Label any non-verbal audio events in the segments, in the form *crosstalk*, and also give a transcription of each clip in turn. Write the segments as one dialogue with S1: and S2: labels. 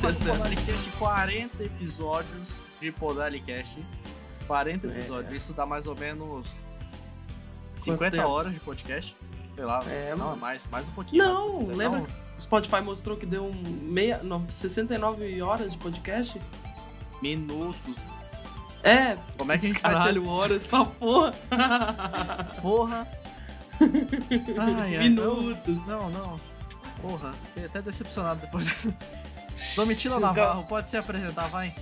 S1: Começou
S2: Você
S1: mais um
S2: certo.
S1: Podalicast, 40 episódios de Podalicast. 40
S2: É.
S1: episódios. Isso dá mais ou menos 50
S2: tempo?
S1: horas de podcast. Sei lá.
S2: É,
S1: não,
S2: mano.
S1: é mais, mais um pouquinho.
S2: Não,
S1: um
S2: lembra-
S1: uns
S2: O Spotify mostrou que deu um meia, no- 69 horas de podcast.
S1: minutos.
S2: É,
S1: Como é que a gente vai
S2: caralho, horas, tá porra.
S1: ter... *laughs* Porra. *laughs* Ai, ai,
S2: Minutos.
S1: Não, não. Porra, fiquei até decepcionado depois. Domitila Navarro, pode se apresentar, vai.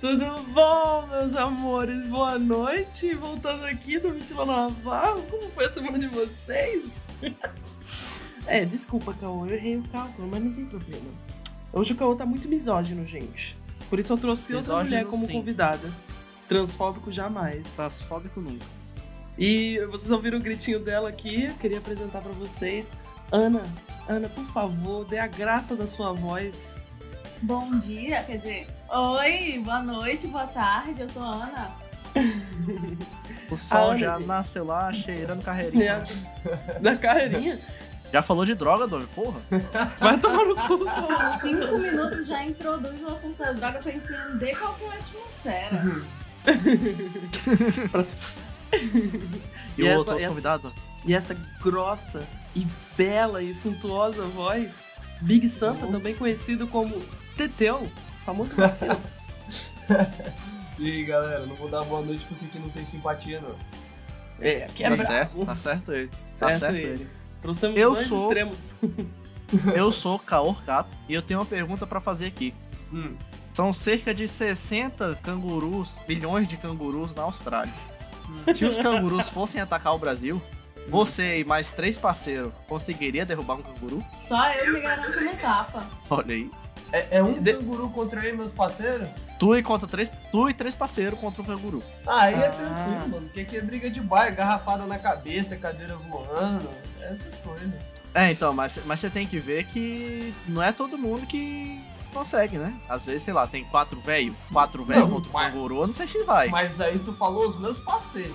S2: Tudo bom, meus amores? Boa noite. Voltando aqui do Mitila Navarro. Como foi a semana de vocês? *laughs* é, desculpa, Caô. Eu errei o cálculo, mas não tem problema. Hoje o Caô tá muito misógino, gente. Por isso eu trouxe outra
S1: Misógino,
S2: mulher como
S1: sim.
S2: convidada. Transfóbico jamais.
S1: Transfóbico nunca.
S2: E vocês ouviram o gritinho dela aqui? Eu queria apresentar pra vocês. Ana, Ana, por favor, dê a graça da sua voz.
S3: Bom dia, quer dizer, oi, boa noite, boa tarde, eu sou a Ana.
S1: O sol já
S2: gente.
S1: nasceu lá cheirando carreirinha.
S2: Da carreirinha.
S1: Já falou de droga, Domi? Porra.
S2: Vai tomar no cu.
S3: Cinco minutos já introduz o assunto da droga pra entender qual que é a atmosfera.
S1: E, *laughs*
S2: E
S1: o
S2: essa-
S1: outro, outro
S2: essa-
S1: convidado?
S2: E essa grossa e bela e suntuosa voz, Big Santa,
S1: Uhum.
S2: também conhecido como Teteu, famoso *laughs* Matheus.
S4: E aí, galera, não vou dar boa noite porque aqui não tem simpatia, não.
S2: É, aqui é
S1: tá
S2: brabo.
S1: certo, tá certo ele. Tá
S2: Certo
S1: certo
S2: ele.
S1: ele.
S2: Trouxemos
S1: Eu
S2: dois
S1: sou-
S2: extremos. *laughs*
S1: Eu sou Kaor Kato e eu tenho uma pergunta pra fazer aqui.
S4: Hum.
S1: São cerca de 60 cangurus, milhões de cangurus na Austrália. Se os *laughs* cangurus fossem atacar o Brasil, você e mais três parceiros conseguiria derrubar um canguru?
S3: Só eu me garanto uma etapa.
S1: Olha aí.
S4: É, é um
S2: De-
S4: canguru contra aí, meus parceiros?
S1: Tu e contra três, tu e três parceiros contra um canguru.
S4: Ah, aí é
S2: Ah.
S4: tranquilo, mano. Porque aqui é briga de bairro, garrafada na cabeça, cadeira voando, essas coisas.
S1: É, então, mas, mas você tem que ver que não é todo mundo que consegue, né? Às vezes, sei lá, tem quatro velho, quatro velho contra um
S4: mas-
S1: canguru, eu não sei se vai.
S4: Mas aí tu falou os meus parceiros.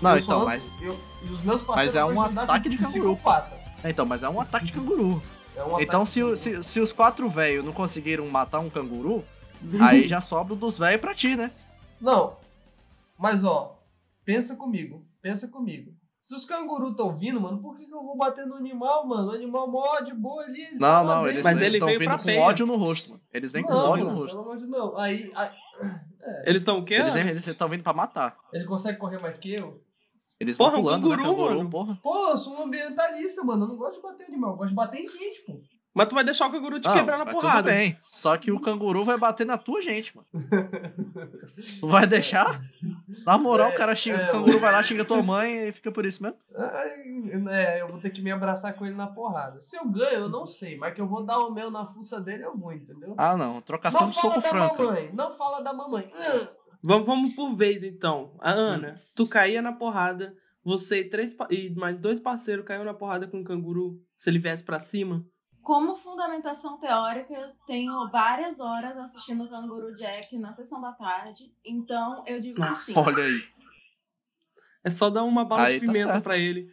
S1: não,
S4: Eu
S1: então, mas.
S4: eu- e os meus parceiros
S1: é
S4: vão
S1: um ataque
S4: com
S1: de canguru.
S4: psicopata.
S1: Então, mas é um ataque de canguru.
S4: É
S1: Então, se, se, se os quatro velhos não conseguiram matar um canguru, *laughs* aí já sobra o dos velhos pra ti, né?
S4: Não. Mas ó, pensa comigo. Pensa comigo. Se os cangurus estão vindo, mano, por que, que eu vou bater no animal, mano? O animal mó de boa ali. ele
S1: Não, não, eles
S2: Mas ele
S1: estão vindo com ódio no rosto, mano. Eles vêm com
S4: não,
S1: ódio no
S4: mano,
S1: rosto.
S4: Pelo amor de não. Aí, aí
S2: Eles estão o quê?
S1: Eles estão vindo pra matar.
S4: ele consegue correr mais que eu?
S1: Eles
S2: Porra,
S1: vão
S2: um
S1: pulando, né,
S2: canguru,
S1: canguru,
S2: mano.
S1: porra.
S4: Pô, eu sou um ambientalista, mano. Eu não gosto de bater em animal, eu gosto de bater em gente, pô.
S2: Mas tu vai deixar o canguru te
S1: Não,
S2: quebrar na porrada.
S1: Tudo bem. Só que o canguru vai bater na tua gente, mano. tu *laughs* vai deixar? Na moral, o cara xinga,
S4: é,
S1: o canguru vai lá, xinga tua mãe e fica por isso mesmo.
S4: É, eu vou ter que me abraçar com ele na porrada. Se eu ganho, eu não sei, mas que eu vou dar o meu na fuça dele, eu vou, entendeu?
S1: Ah, não. Trocação
S4: não
S1: de
S4: fala
S1: soco
S4: da
S1: franco.
S4: mamãe, não fala da mamãe. Ah!
S2: Vamos, vamos por vez, então. A Ana, tu caía na porrada, você e, três, pa- e mais dois parceiros caiu na porrada com o canguru, se ele viesse pra cima.
S3: Como fundamentação teórica, eu tenho várias horas assistindo o Canguru Jack na sessão da tarde, então eu digo
S2: Nossa,
S3: sim.
S1: Olha aí.
S2: É só dar uma bala
S1: Aí
S2: de
S1: tá
S2: pimenta
S1: certo.
S2: pra ele.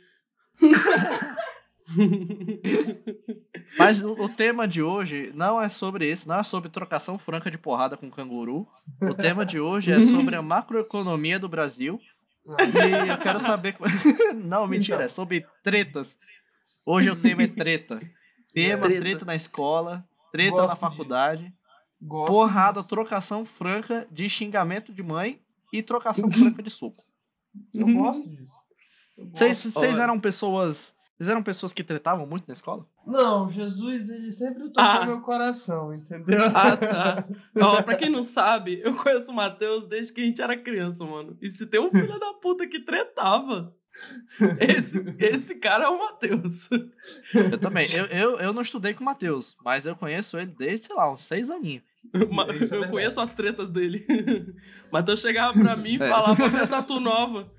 S2: *laughs* *laughs*
S1: Mas o, tema de hoje não é sobre isso, não é sobre trocação franca de porrada com canguru. O tema de hoje é sobre a macroeconomia do Brasil. E eu quero saber. *laughs* não, mentira,
S4: Então.
S1: é sobre tretas. Hoje o tema é treta. Tema,
S2: Treta.
S1: treta, na escola, treta
S4: Gosto
S1: na faculdade, porrada,
S4: disso.
S1: trocação franca de xingamento de mãe e trocação franca de soco.
S4: Eu gosto disso.
S1: Vocês eram pessoas. Vocês eram pessoas que tretavam muito na escola?
S4: Não, Jesus, ele sempre tocou
S2: Ah.
S4: meu coração, entendeu?
S2: Ah, tá. *laughs* Ó, pra quem não sabe, eu conheço o Matheus desde que a gente era criança, mano. E se tem um filho da puta que tretava, esse, esse cara é o Matheus.
S1: Eu também. Eu, eu, eu não estudei com o Matheus, mas eu conheço ele desde, sei lá, uns seis aninhos.
S2: Ma-
S4: Isso é
S2: eu conheço as tretas dele. *laughs* Matheus chegava pra mim e
S1: É.
S2: falava minha tatu nova.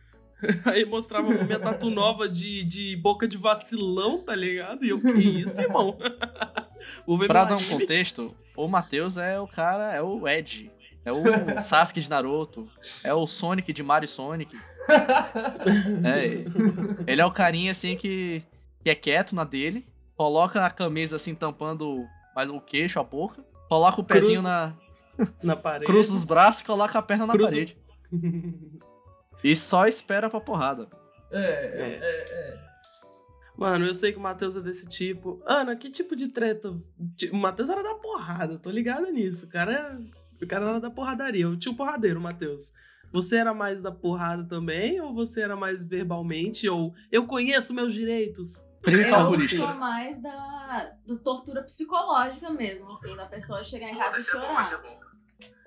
S2: *laughs* Aí mostrava minha tatu nova de, de boca de vacilão, tá ligado? E eu, que isso, irmão? *laughs* Vou ver
S1: Pra dar um
S2: anime.
S1: contexto, o Matheus é o cara, é o Ed. É o Sasuke de Naruto. É o Sonic de Mario Sonic. *laughs* É, ele é o carinha assim que, que é quieto na dele. Coloca a camisa assim tampando mais o queixo, a boca. Coloca o pezinho
S2: Cruza.
S1: na.
S2: Na parede.
S1: Cruza os braços e coloca a perna na
S2: Cruza-
S1: parede. E só espera pra porrada.
S4: É, é,
S2: É.
S4: é, é.
S2: Mano, eu sei que o Matheus é desse tipo. Ana, que tipo de treta? O Matheus era da porrada, eu tô ligado nisso. O cara, é- o cara era da porradaria. O tio porradeiro, Matheus. Você era mais da porrada também? Ou você era mais verbalmente? Ou eu conheço meus direitos?
S1: Crime
S3: Eu sou mais da, do tortura psicológica mesmo, assim, da pessoa chegar em casa e chorar.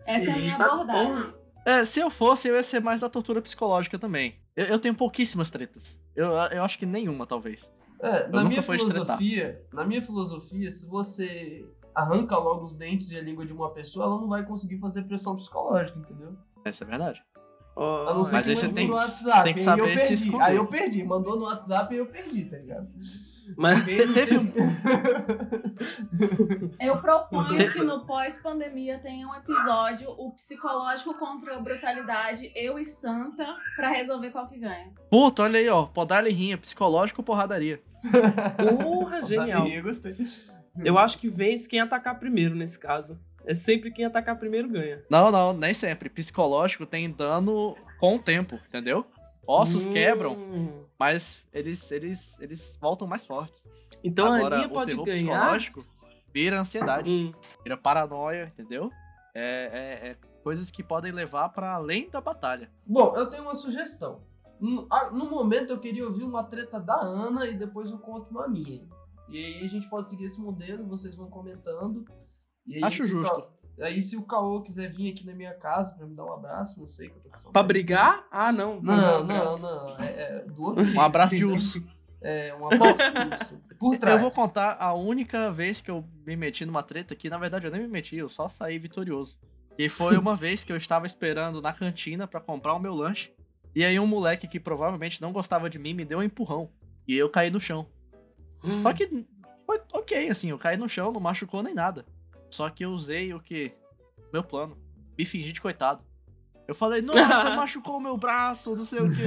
S3: Essa é a minha abordagem.
S1: É, se eu fosse, eu ia ser mais da tortura psicológica também. Eu, eu tenho pouquíssimas tretas. Eu, eu acho que nenhuma, talvez.
S4: É, na
S1: nunca
S4: minha filosofia, na minha filosofia, se você arranca logo os dentes e a língua de uma pessoa, ela não vai conseguir fazer pressão psicológica, entendeu?
S1: Essa é verdade.
S2: Ó,
S4: A não ser
S1: Mas
S4: que
S1: aí você
S4: mande
S1: tem-
S4: no WhatsApp.
S1: tem que
S4: aí
S1: saber
S4: eu
S1: se
S4: perdi.
S1: esconder.
S4: Aí eu perdi. Mandou no WhatsApp e eu perdi, tá ligado?
S2: Mas
S1: Te- Teve um.
S3: Eu proponho que no pós-pandemia tenha um episódio, o psicológico contra a brutalidade, eu e Santa, pra resolver qual que ganha.
S1: Puta, olha aí, ó. Podar rinha, psicológico ou porradaria.
S2: porra, genial.
S4: Eu gostei.
S2: Eu acho que vence quem atacar primeiro nesse caso. É sempre quem atacar primeiro ganha.
S1: Não, não, nem sempre. Psicológico tem dano com o tempo, entendeu? Ossos
S2: Hum.
S1: quebram, mas eles, eles, eles voltam mais fortes.
S2: Então
S1: Agora,
S2: a linha
S1: o
S2: pode
S1: terror
S2: ganhar.
S1: psicológico vira ansiedade,
S2: Hum.
S1: vira paranoia, entendeu? É, é- é coisas que podem levar pra além da batalha.
S4: Bom, eu tenho uma sugestão. No, no momento eu queria ouvir uma treta da Ana e depois eu conto uma minha. E aí a gente pode seguir esse modelo, vocês vão comentando. E aí,
S1: Acho justo.
S4: Ca- Aí se o Caô quiser vir aqui na minha casa pra me dar um abraço, não sei que eu tô com saudade.
S2: Pra brigar? Ah, não.
S4: Não, não,
S2: um
S4: não. É, é do outro
S1: Um
S4: jeito,
S1: abraço de urso.
S4: É, um abraço de urso. Por trás.
S1: Eu vou contar a única vez que eu me meti numa treta, que na verdade eu nem me meti, eu só saí vitorioso. E foi uma vez que eu estava esperando na cantina pra comprar o meu lanche. E aí um moleque que provavelmente não gostava de mim me deu um empurrão. E eu caí no chão.
S2: Hum.
S1: Só que foi ok, assim, eu caí no chão, não machucou nem nada. Só que eu usei o que? Meu plano. Me fingi de coitado. Eu falei, nossa, *laughs* machucou o meu braço, não sei o quê.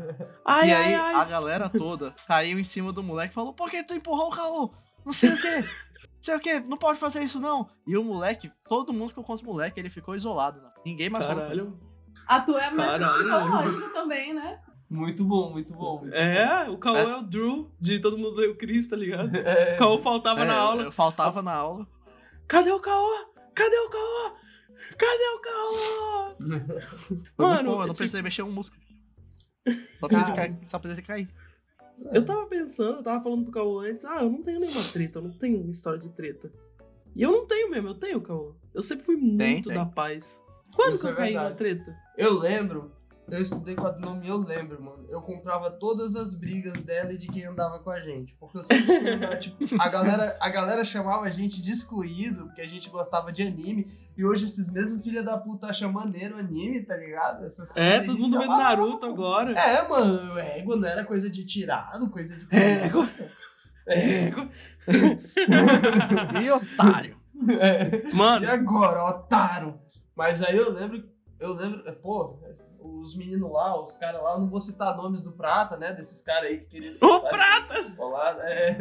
S1: *laughs*
S2: Ai,
S1: e
S2: ai,
S1: aí
S2: ai.
S1: a galera toda caiu em cima do moleque e falou: Por que tu empurrou o Caô? Não sei o quê. Não sei o quê, não pode fazer isso não. E o moleque, todo mundo ficou contra o moleque, ele ficou isolado. Né? Ninguém mais.
S2: Caralho.
S3: A tua é mais psicológico também, né?
S4: Muito bom, muito bom. Muito
S2: É, o Caô
S1: É.
S2: é. o Drew de Todo Mundo Deu Cris, tá ligado?
S4: bom. *laughs* É,
S2: O Caô faltava
S1: É,
S2: na aula.
S1: Eu faltava na aula.
S2: Cadê o Caô? Cadê o Caô? Cadê o Caô? Mano,
S1: bom, eu não
S2: tipo-
S1: precisei mexer um músculo. Só precisei
S4: Cara.
S1: cair. Só precisei cair.
S2: Eu tava pensando, eu tava falando pro Caô antes, ah, eu não tenho nenhuma treta, eu não tenho uma história de treta. E eu não tenho mesmo, eu tenho, Caô. Eu sempre fui muito
S1: tem.
S2: da paz. Quando
S4: Isso
S2: que eu
S4: é
S2: caí numa treta?
S4: Eu lembro, eu estudei quadrinome, eu lembro, mano. Eu comprava todas as brigas dela e de quem andava com a gente. Porque eu sempre *laughs* tipo, a galera, a galera chamava a gente de excluído, porque a gente gostava de anime. E hoje esses mesmos filha da puta acham maneiro anime, tá ligado? Essas coisas.
S2: É,
S4: a
S2: todo mundo vendo Naruto agora.
S4: É, mano, o ego não era coisa de tirado, coisa de
S2: É,
S4: criança.
S2: É. *laughs*
S1: E otário.
S4: É. E
S2: Mano,
S4: agora, otário? Mas aí eu lembro, eu lembro, pô, os meninos lá, os caras lá, eu não vou citar nomes do Prata, né? Desses caras aí que queriam
S2: Ô, Prata!
S4: Escolar, é.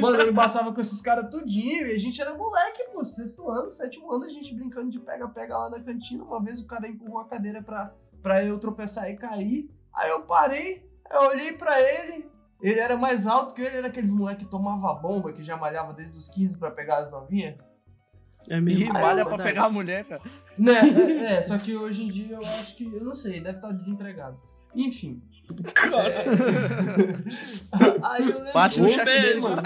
S4: Mano, eu embaçava com esses caras tudinho e a gente era moleque, pô, sexto ano, sétimo ano, a gente brincando de pega-pega lá na cantina. Uma vez o cara empurrou a cadeira pra, pra eu tropeçar e cair. Aí eu parei, eu olhei pra ele, ele era mais alto que eu, ele era aqueles moleque que tomava bomba, que já malhava desde os 15 pra pegar as novinhas.
S2: É
S1: E
S2: mesmo.
S1: malha
S2: é
S1: pra pegar a mulher, cara.
S4: Né, *laughs* é, é, só que hoje em dia eu acho que, eu não sei, deve estar desempregado. Enfim. *laughs* Aí eu lembro
S1: Bate no
S2: Um
S1: chefe dele,
S2: beijo.
S1: mano.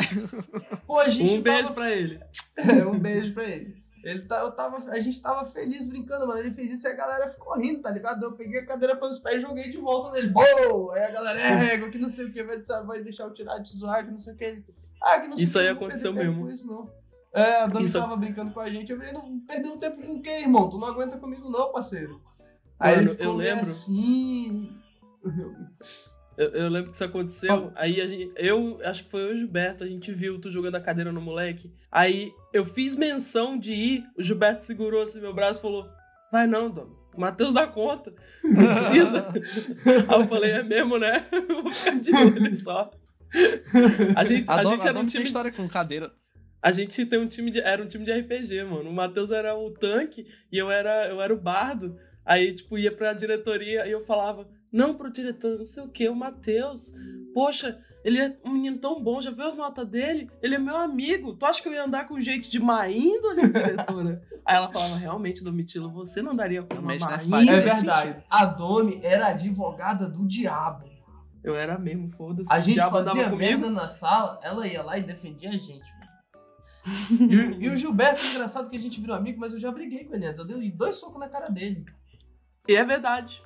S4: Pô, a gente
S2: Um beijo
S4: tava...
S2: pra ele.
S4: É, um beijo pra ele. Ele tá, eu tava, a gente tava feliz brincando, mano. Ele fez isso e a galera ficou rindo, tá ligado? Eu peguei a cadeira pelos pés e joguei de volta nele. Boa! Aí a galera, é, que não sei o que, vai, vai deixar eu tirar de zoar, que não sei o que. Ele, ah, que não sei
S2: Isso
S4: o que,
S2: aí aconteceu mesmo.
S4: Isso, não. É, a Dani
S2: Isso-
S4: tava brincando com a gente. Eu falei, não perdeu tempo com o quê, irmão? Tu não aguenta comigo, não, parceiro. Aí
S2: Mano,
S4: ele ficou
S2: eu lembro-
S4: assim.
S2: Eu, eu lembro que isso aconteceu. Aí a gente, eu acho que foi eu e o Gilberto, a gente viu tu jogando a cadeira no moleque. Aí eu fiz menção de ir, o Gilberto segurou assim meu braço e falou: Vai não, Dom. O Matheus dá conta. Não precisa. *laughs* Aí eu falei, é mesmo, né? *laughs* Eu vou ficar de olho só. A gente,
S1: A,
S2: a
S1: Dom-
S2: gente
S1: a
S2: era um time.
S1: história com cadeira.
S2: A gente tem um time de. Era um time de RPG, mano. O Matheus era o tanque e eu era, eu era o bardo. Aí, tipo, ia pra diretoria e eu falava, não pro diretor, não sei o que, o Matheus. Poxa, ele é um menino tão bom, já viu as notas dele? Ele é meu amigo. Tu acha que eu ia andar com jeito de má índole, diretora? *laughs* Aí ela falava, realmente, Domitilo, você não andaria com uma
S1: Realmente
S2: má
S1: não é.
S4: É
S2: índole.
S4: verdade. A Domi era advogada do diabo.
S2: Eu era mesmo, foda-se.
S4: A gente fazia merda na sala, ela ia lá e defendia a gente. E, o- e o Gilberto, é engraçado que a gente virou amigo, mas eu já briguei com ele antes. Eu dei dois socos na cara dele.
S2: E é verdade.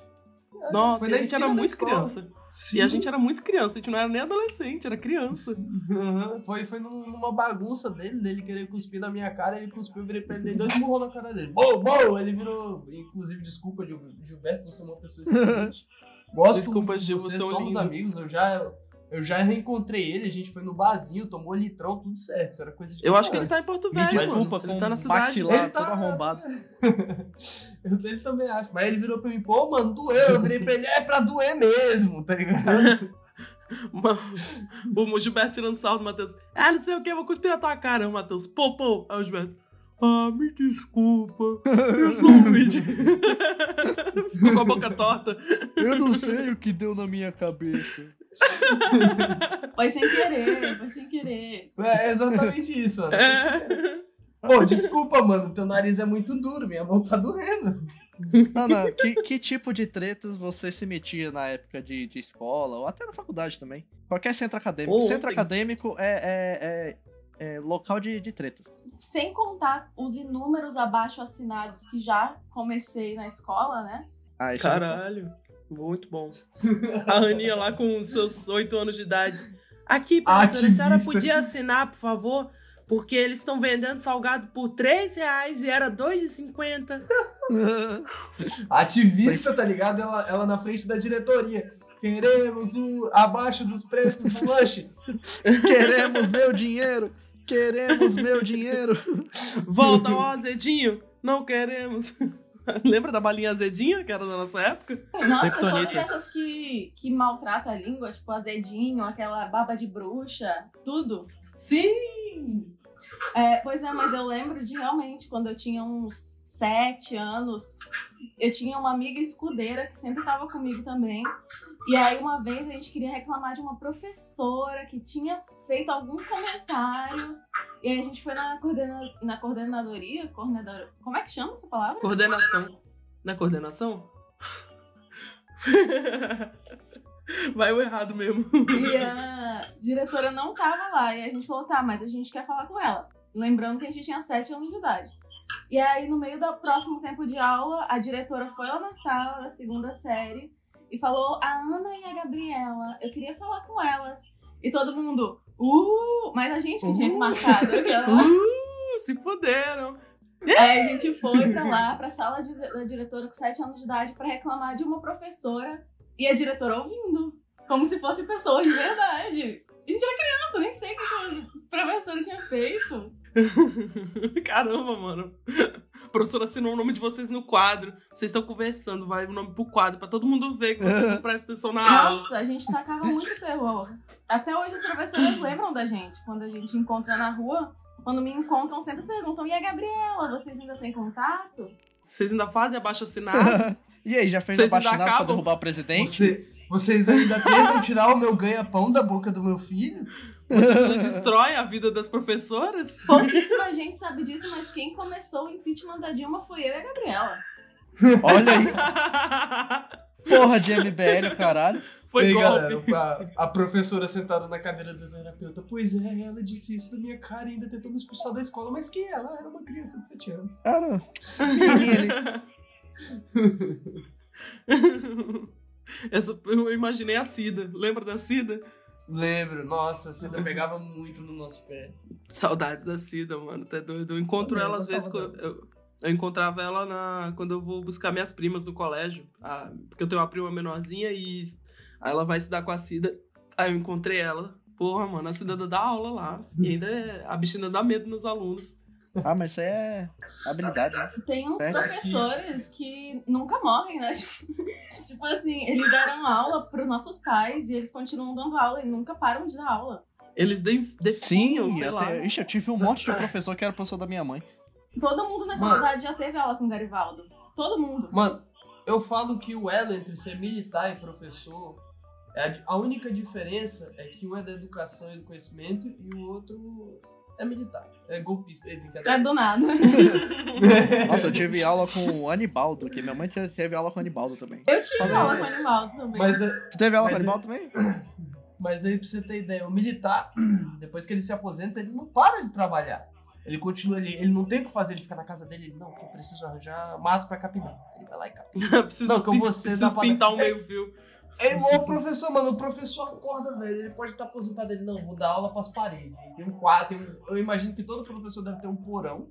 S4: É,
S2: Nossa, a gente era muito criança.
S4: Sim.
S2: E a gente era muito criança, a gente não era nem adolescente, era criança.
S4: Aham, Foi, foi num- numa bagunça dele, dele querer cuspir na minha cara, ele cuspiu, eu virei pra ele, dei dois murros na cara dele. Bom, bom! Ele virou. Inclusive, desculpa, Gil- Gilberto, você é uma pessoa excelente. *laughs* Gosto
S2: Desculpa,
S4: muito de você,
S2: é
S4: somos
S2: lindo.
S4: amigos, eu já. Eu já reencontrei ele, a gente foi no barzinho, tomou litrão, tudo certo. Isso era coisa de
S2: Eu acho que ele tá em Porto
S1: Me
S2: Velho,
S1: desculpa
S2: mano.
S1: com
S2: Ele tá na
S1: o
S2: cidade.
S1: maxilar
S4: Ele tá-
S1: todo arrombado. *laughs*
S4: eu dele também acho. Mas ele virou pra mim, pô, mano, doeu. Eu virei pra ele, é pra doer mesmo, tá ligado? *laughs*
S2: O Gilberto tirando sal do Matheus. Ah, não sei o que, eu vou cuspir na tua cara, o Matheus. Pô, pô. Aí o Gilberto. Ah, me desculpa. Eu sou um idiota." *laughs* Ficou com a boca torta.
S1: Eu não sei o que deu na minha cabeça. *laughs*
S3: Foi sem querer, foi sem querer.
S4: É exatamente isso, mano.
S2: É. *laughs*
S4: Pô, desculpa, mano, teu nariz é muito duro, minha mão tá doendo.
S1: Ana, que, que tipo de tretas você se metia na época de, de escola, ou até na faculdade também? Qualquer centro acadêmico. Centro
S2: ontem.
S1: acadêmico é, é, é, é local de, de tretas.
S3: Sem contar os inúmeros abaixo assinados que já comecei na escola, né?
S1: Ah, isso é muito bom. *laughs*
S2: A Aninha lá com seus oito anos de idade. Aqui, professora, a senhora podia assinar, por favor? Porque eles estão vendendo salgado por 3 reais e era 2,50. *laughs*
S4: Ativista, tá ligado? Ela, ela na frente da diretoria. Queremos o abaixo dos preços do lanche.
S1: Queremos meu dinheiro! Queremos meu dinheiro!
S2: Volta ao azedinho. Não queremos. *laughs* Lembra da balinha azedinha, que era da nossa época?
S3: Nossa,
S1: Kryptonita.
S3: todas essas que, que maltrata a língua, tipo azedinho, aquela baba de bruxa, tudo. Sim! É, pois é, mas eu lembro de realmente, quando eu tinha uns sete anos, eu tinha uma amiga escudeira que sempre estava comigo também. E aí, uma vez, a gente queria reclamar de uma professora que tinha feito algum comentário. E aí, a gente foi na, coordena na coordenadoria. Coordenador... Como é que chama essa palavra?
S2: Coordenação. Na coordenação? *laughs* Vai o errado mesmo.
S3: E a diretora não tava lá. E a gente falou, tá, mas a gente quer falar com ela. Lembrando que a gente tinha 7 anos de idade. E aí, no meio do próximo tempo de aula, a diretora foi lá na sala da segunda série e falou: A Ana e a Gabriela, eu queria falar com elas. E todo mundo, uh! Mas a gente que tinha
S2: Uh.
S3: marcado aquela.
S2: Uh, se fuderam.
S3: Aí a gente foi pra lá, pra sala de- da diretora com 7 anos de idade pra reclamar de uma professora e a diretora ouvindo. Como se fosse pessoas de verdade. A gente era criança, nem sei o que a professora tinha feito. *laughs*
S2: Caramba, mano. A professora assinou o nome de vocês no quadro. Vocês estão conversando, vai o nome pro quadro, pra todo mundo ver que vocês não *laughs* prestam atenção na aula.
S3: Nossa, a gente tacava muito terror. Até hoje as professoras *laughs* lembram da gente. Quando a gente encontra na rua, quando me encontram, sempre perguntam: E a Gabriela, vocês ainda têm contato?
S2: Vocês ainda fazem abaixo assinado? *laughs*
S1: e aí, já fez
S2: Vocês
S1: a
S2: ainda
S1: baixinada pra derrubar o presidente?
S4: Você, vocês ainda tentam tirar o meu ganha-pão da boca do meu filho?
S2: Vocês ainda destroem a vida das professoras?
S3: Pouquíssima gente sabe disso, mas quem começou o impeachment da Dilma foi eu e a Gabriela.
S1: Olha aí, *laughs* porra de MBL, caralho.
S2: Foi
S4: e aí,
S2: golpe.
S4: galera, a, a professora sentada na cadeira do terapeuta. Pois é, ela disse isso na minha cara e ainda tentou me expulsar da escola, mas que ela era uma criança de 7 anos.
S1: Ali. *laughs*
S2: Essa, eu imaginei a Cida. Lembra da Cida?
S4: Lembro, nossa, a Cida pegava muito no nosso pé.
S2: Saudades da Cida, mano. Tá doido. Eu encontro
S4: Também,
S2: ela
S4: eu
S2: às vezes. quando- Eu, eu encontrava ela na, quando eu vou buscar minhas primas no colégio. Ah, porque eu tenho uma prima menorzinha e aí ela vai estudar com a Cida. Aí eu encontrei ela. Porra, mano, a Cida dá aula lá. E ainda é- a bichinha dá medo nos alunos.
S1: Ah, mas isso aí é habilidade, né?
S3: Tem uns
S1: É.
S3: professores que nunca morrem, né? *laughs* Tipo, tipo assim, eles deram aula pros nossos pais e eles continuam dando aula e nunca param de dar aula.
S2: Eles de-
S1: Sim,
S2: definiam, sei
S1: eu,
S2: lá.
S1: te- ixi, eu tive um monte de professor que era professor da minha mãe.
S3: Todo mundo nessa
S4: Mano.
S3: cidade já teve aula com o Garivaldo. Todo mundo.
S4: Mano, eu falo que o elo entre ser militar e professor, é a única diferença é que um é da educação e do conhecimento e o outro é militar. É golpista, é
S3: É
S4: brincadeira.
S3: do nada. *laughs*
S1: Nossa, eu tive aula com o Anibaldo, que minha mãe te- teve aula com o Anibaldo também.
S3: Eu tive aula com animal também.
S4: Mas, é-
S1: Você teve aula com o
S4: Mas
S1: Anibaldo também? *coughs*
S4: mas aí, pra você ter ideia, o militar, *coughs* depois que ele se aposenta, ele não para de trabalhar. Ele continua, ele, ele não tem o que fazer, ele fica na casa dele, ele, não, porque eu preciso arranjar mato pra capinar. Ele vai lá e capina. *laughs*
S2: preciso,
S4: Não, que eu vou ser
S2: preciso pintar um *laughs* meio fio.
S4: É igual o professor, mano. O professor acorda, velho. Ele pode estar aposentado. Ele, não, vou dar aula pras paredes. Tem um quadro. Tem um, eu imagino que todo professor deve ter um porão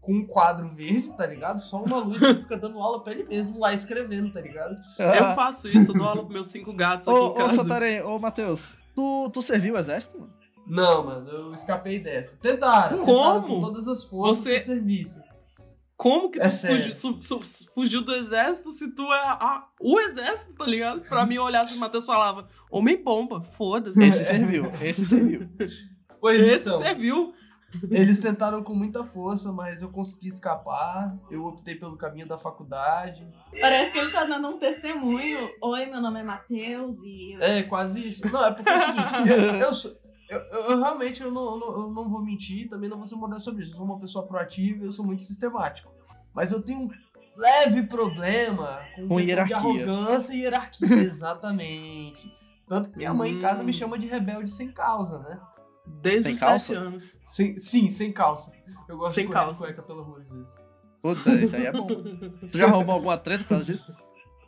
S4: com um quadro verde, tá ligado? Só uma luz que fica dando aula pra ele mesmo lá escrevendo, tá ligado?
S2: Eu faço isso, eu dou aula pros meus cinco gatos aqui
S1: Ô,
S2: em
S1: ô,
S2: casa.
S1: Santarém, ô, Matheus, tu, tu serviu o exército, mano?
S4: Não, mano, eu escapei dessa. Tentaram.
S2: Como?
S4: Tentaram com todas as forças
S2: Você-
S4: do serviço.
S2: Como que tu
S4: É
S2: fugiu, su- su- fugiu do exército se tu é a- o exército, tá ligado? Pra mim olhar se o Matheus falava, homem-bomba, foda-se.
S1: Esse serviu, esse serviu.
S4: Pois
S2: Esse
S4: então,
S2: serviu.
S4: eles tentaram com muita força, mas eu consegui escapar. Eu optei pelo caminho da faculdade.
S3: Parece que ele tá dando um testemunho. Oi, meu nome é Matheus e.
S4: É, quase isso. Não, é porque é o seguinte, eu, *laughs* eu sou- eu- eu- eu realmente eu não, eu não, eu não vou mentir, também não vou ser modesto sobre isso. Eu sou uma pessoa proativa, eu sou muito sistemático. Mas eu tenho um leve problema com,
S1: Com
S4: questão
S1: hierarquia.
S4: de arrogância e hierarquia, *laughs* exatamente. Tanto que minha mãe em casa me
S2: Hum.
S4: chama de rebelde sem causa, né?
S2: Desde
S1: Tem
S2: os
S1: calça?
S2: sete anos.
S4: Sem, sim, sem calça. Eu gosto
S2: Sem
S4: de correr de
S2: calça.
S4: cueca pela rua às vezes.
S1: Putz, é, isso aí é bom. Tu já roubou alguma treta por causa disso?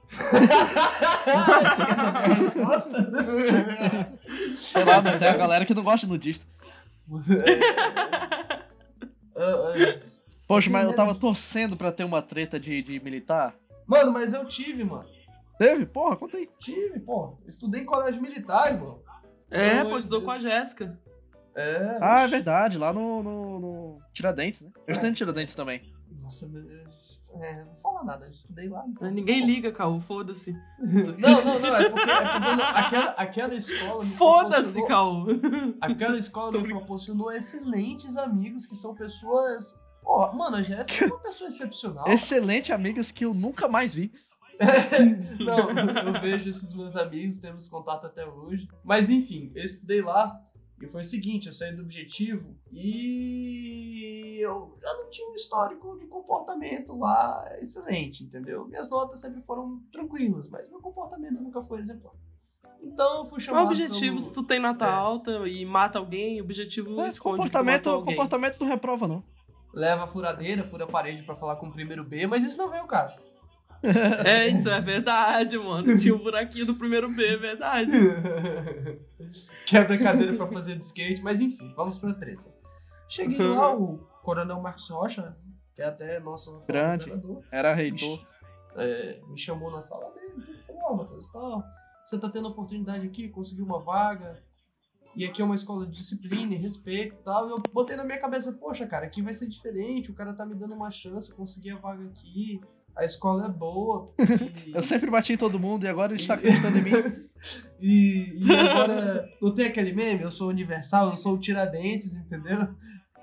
S4: Quer saber a resposta?
S1: Sei lá, tem a galera que não gosta de nudista.
S4: Ah, ah,
S1: Poxa, mas eu tava torcendo pra ter uma treta de, de militar.
S4: Mano, mas eu tive, mano.
S1: Teve? Porra, conta aí.
S4: Tive, pô. Estudei em colégio militar, irmão.
S2: É,
S4: Oi,
S2: pô, estudou
S4: Deus.
S2: com a Jéssica.
S4: É.
S1: Ah, é verdade, lá no, no, no Tiradentes, né? Eu estudei no Tiradentes também.
S4: Nossa, meu. É, não vou falar nada, eu estudei lá. então.
S2: Ninguém liga, Caô, foda-se. *laughs*
S4: Não, não, não, é porque, é porque não- aquela, aquela escola
S2: Foda-se, Caô.
S4: Aquela escola *laughs* me proporcionou excelentes amigos que são pessoas. Ó, mano, a Jéssica é uma pessoa excepcional.
S1: Excelente amigas que eu nunca mais vi. *laughs*
S4: Não, eu vejo esses meus amigos, temos contato até hoje. Mas enfim, eu estudei lá e foi o seguinte, eu saí do objetivo e eu já não tinha um histórico de comportamento lá excelente, entendeu? Minhas notas sempre foram tranquilas, mas meu comportamento nunca foi exemplar. Então eu fui
S2: O
S4: chamado
S2: objetivo,
S4: pelo-
S2: se tu tem nota
S4: É.
S2: alta e mata alguém, o objetivo
S1: É,
S2: esconde
S1: comportamento, comportamento não reprova, não.
S4: Leva a furadeira, fura a parede pra falar com o primeiro B, mas isso não veio o caso. *laughs*
S2: É, isso é verdade, mano. Tinha um buraquinho do primeiro B, é verdade. *laughs*
S4: Quebra cadeira pra fazer de skate, mas enfim, vamos pra treta. Cheguei lá, o Coronel Marcos Rocha, que é até nosso
S1: Grande. Era reitor.
S4: é, me chamou na sala dele e falou: Ó, Matheus, tal, você tá tendo oportunidade aqui, conseguiu uma vaga, e aqui é uma escola de disciplina e respeito e tal. E eu botei na minha cabeça: Poxa, cara, aqui vai ser diferente, o cara tá me dando uma chance, eu consegui a vaga aqui, a escola é boa. *laughs* e-
S1: Eu sempre bati em todo mundo e agora ele está acreditando em mim. *laughs*
S4: E, e agora, não tem aquele meme? Eu sou universal, eu sou o Tiradentes, entendeu? *laughs*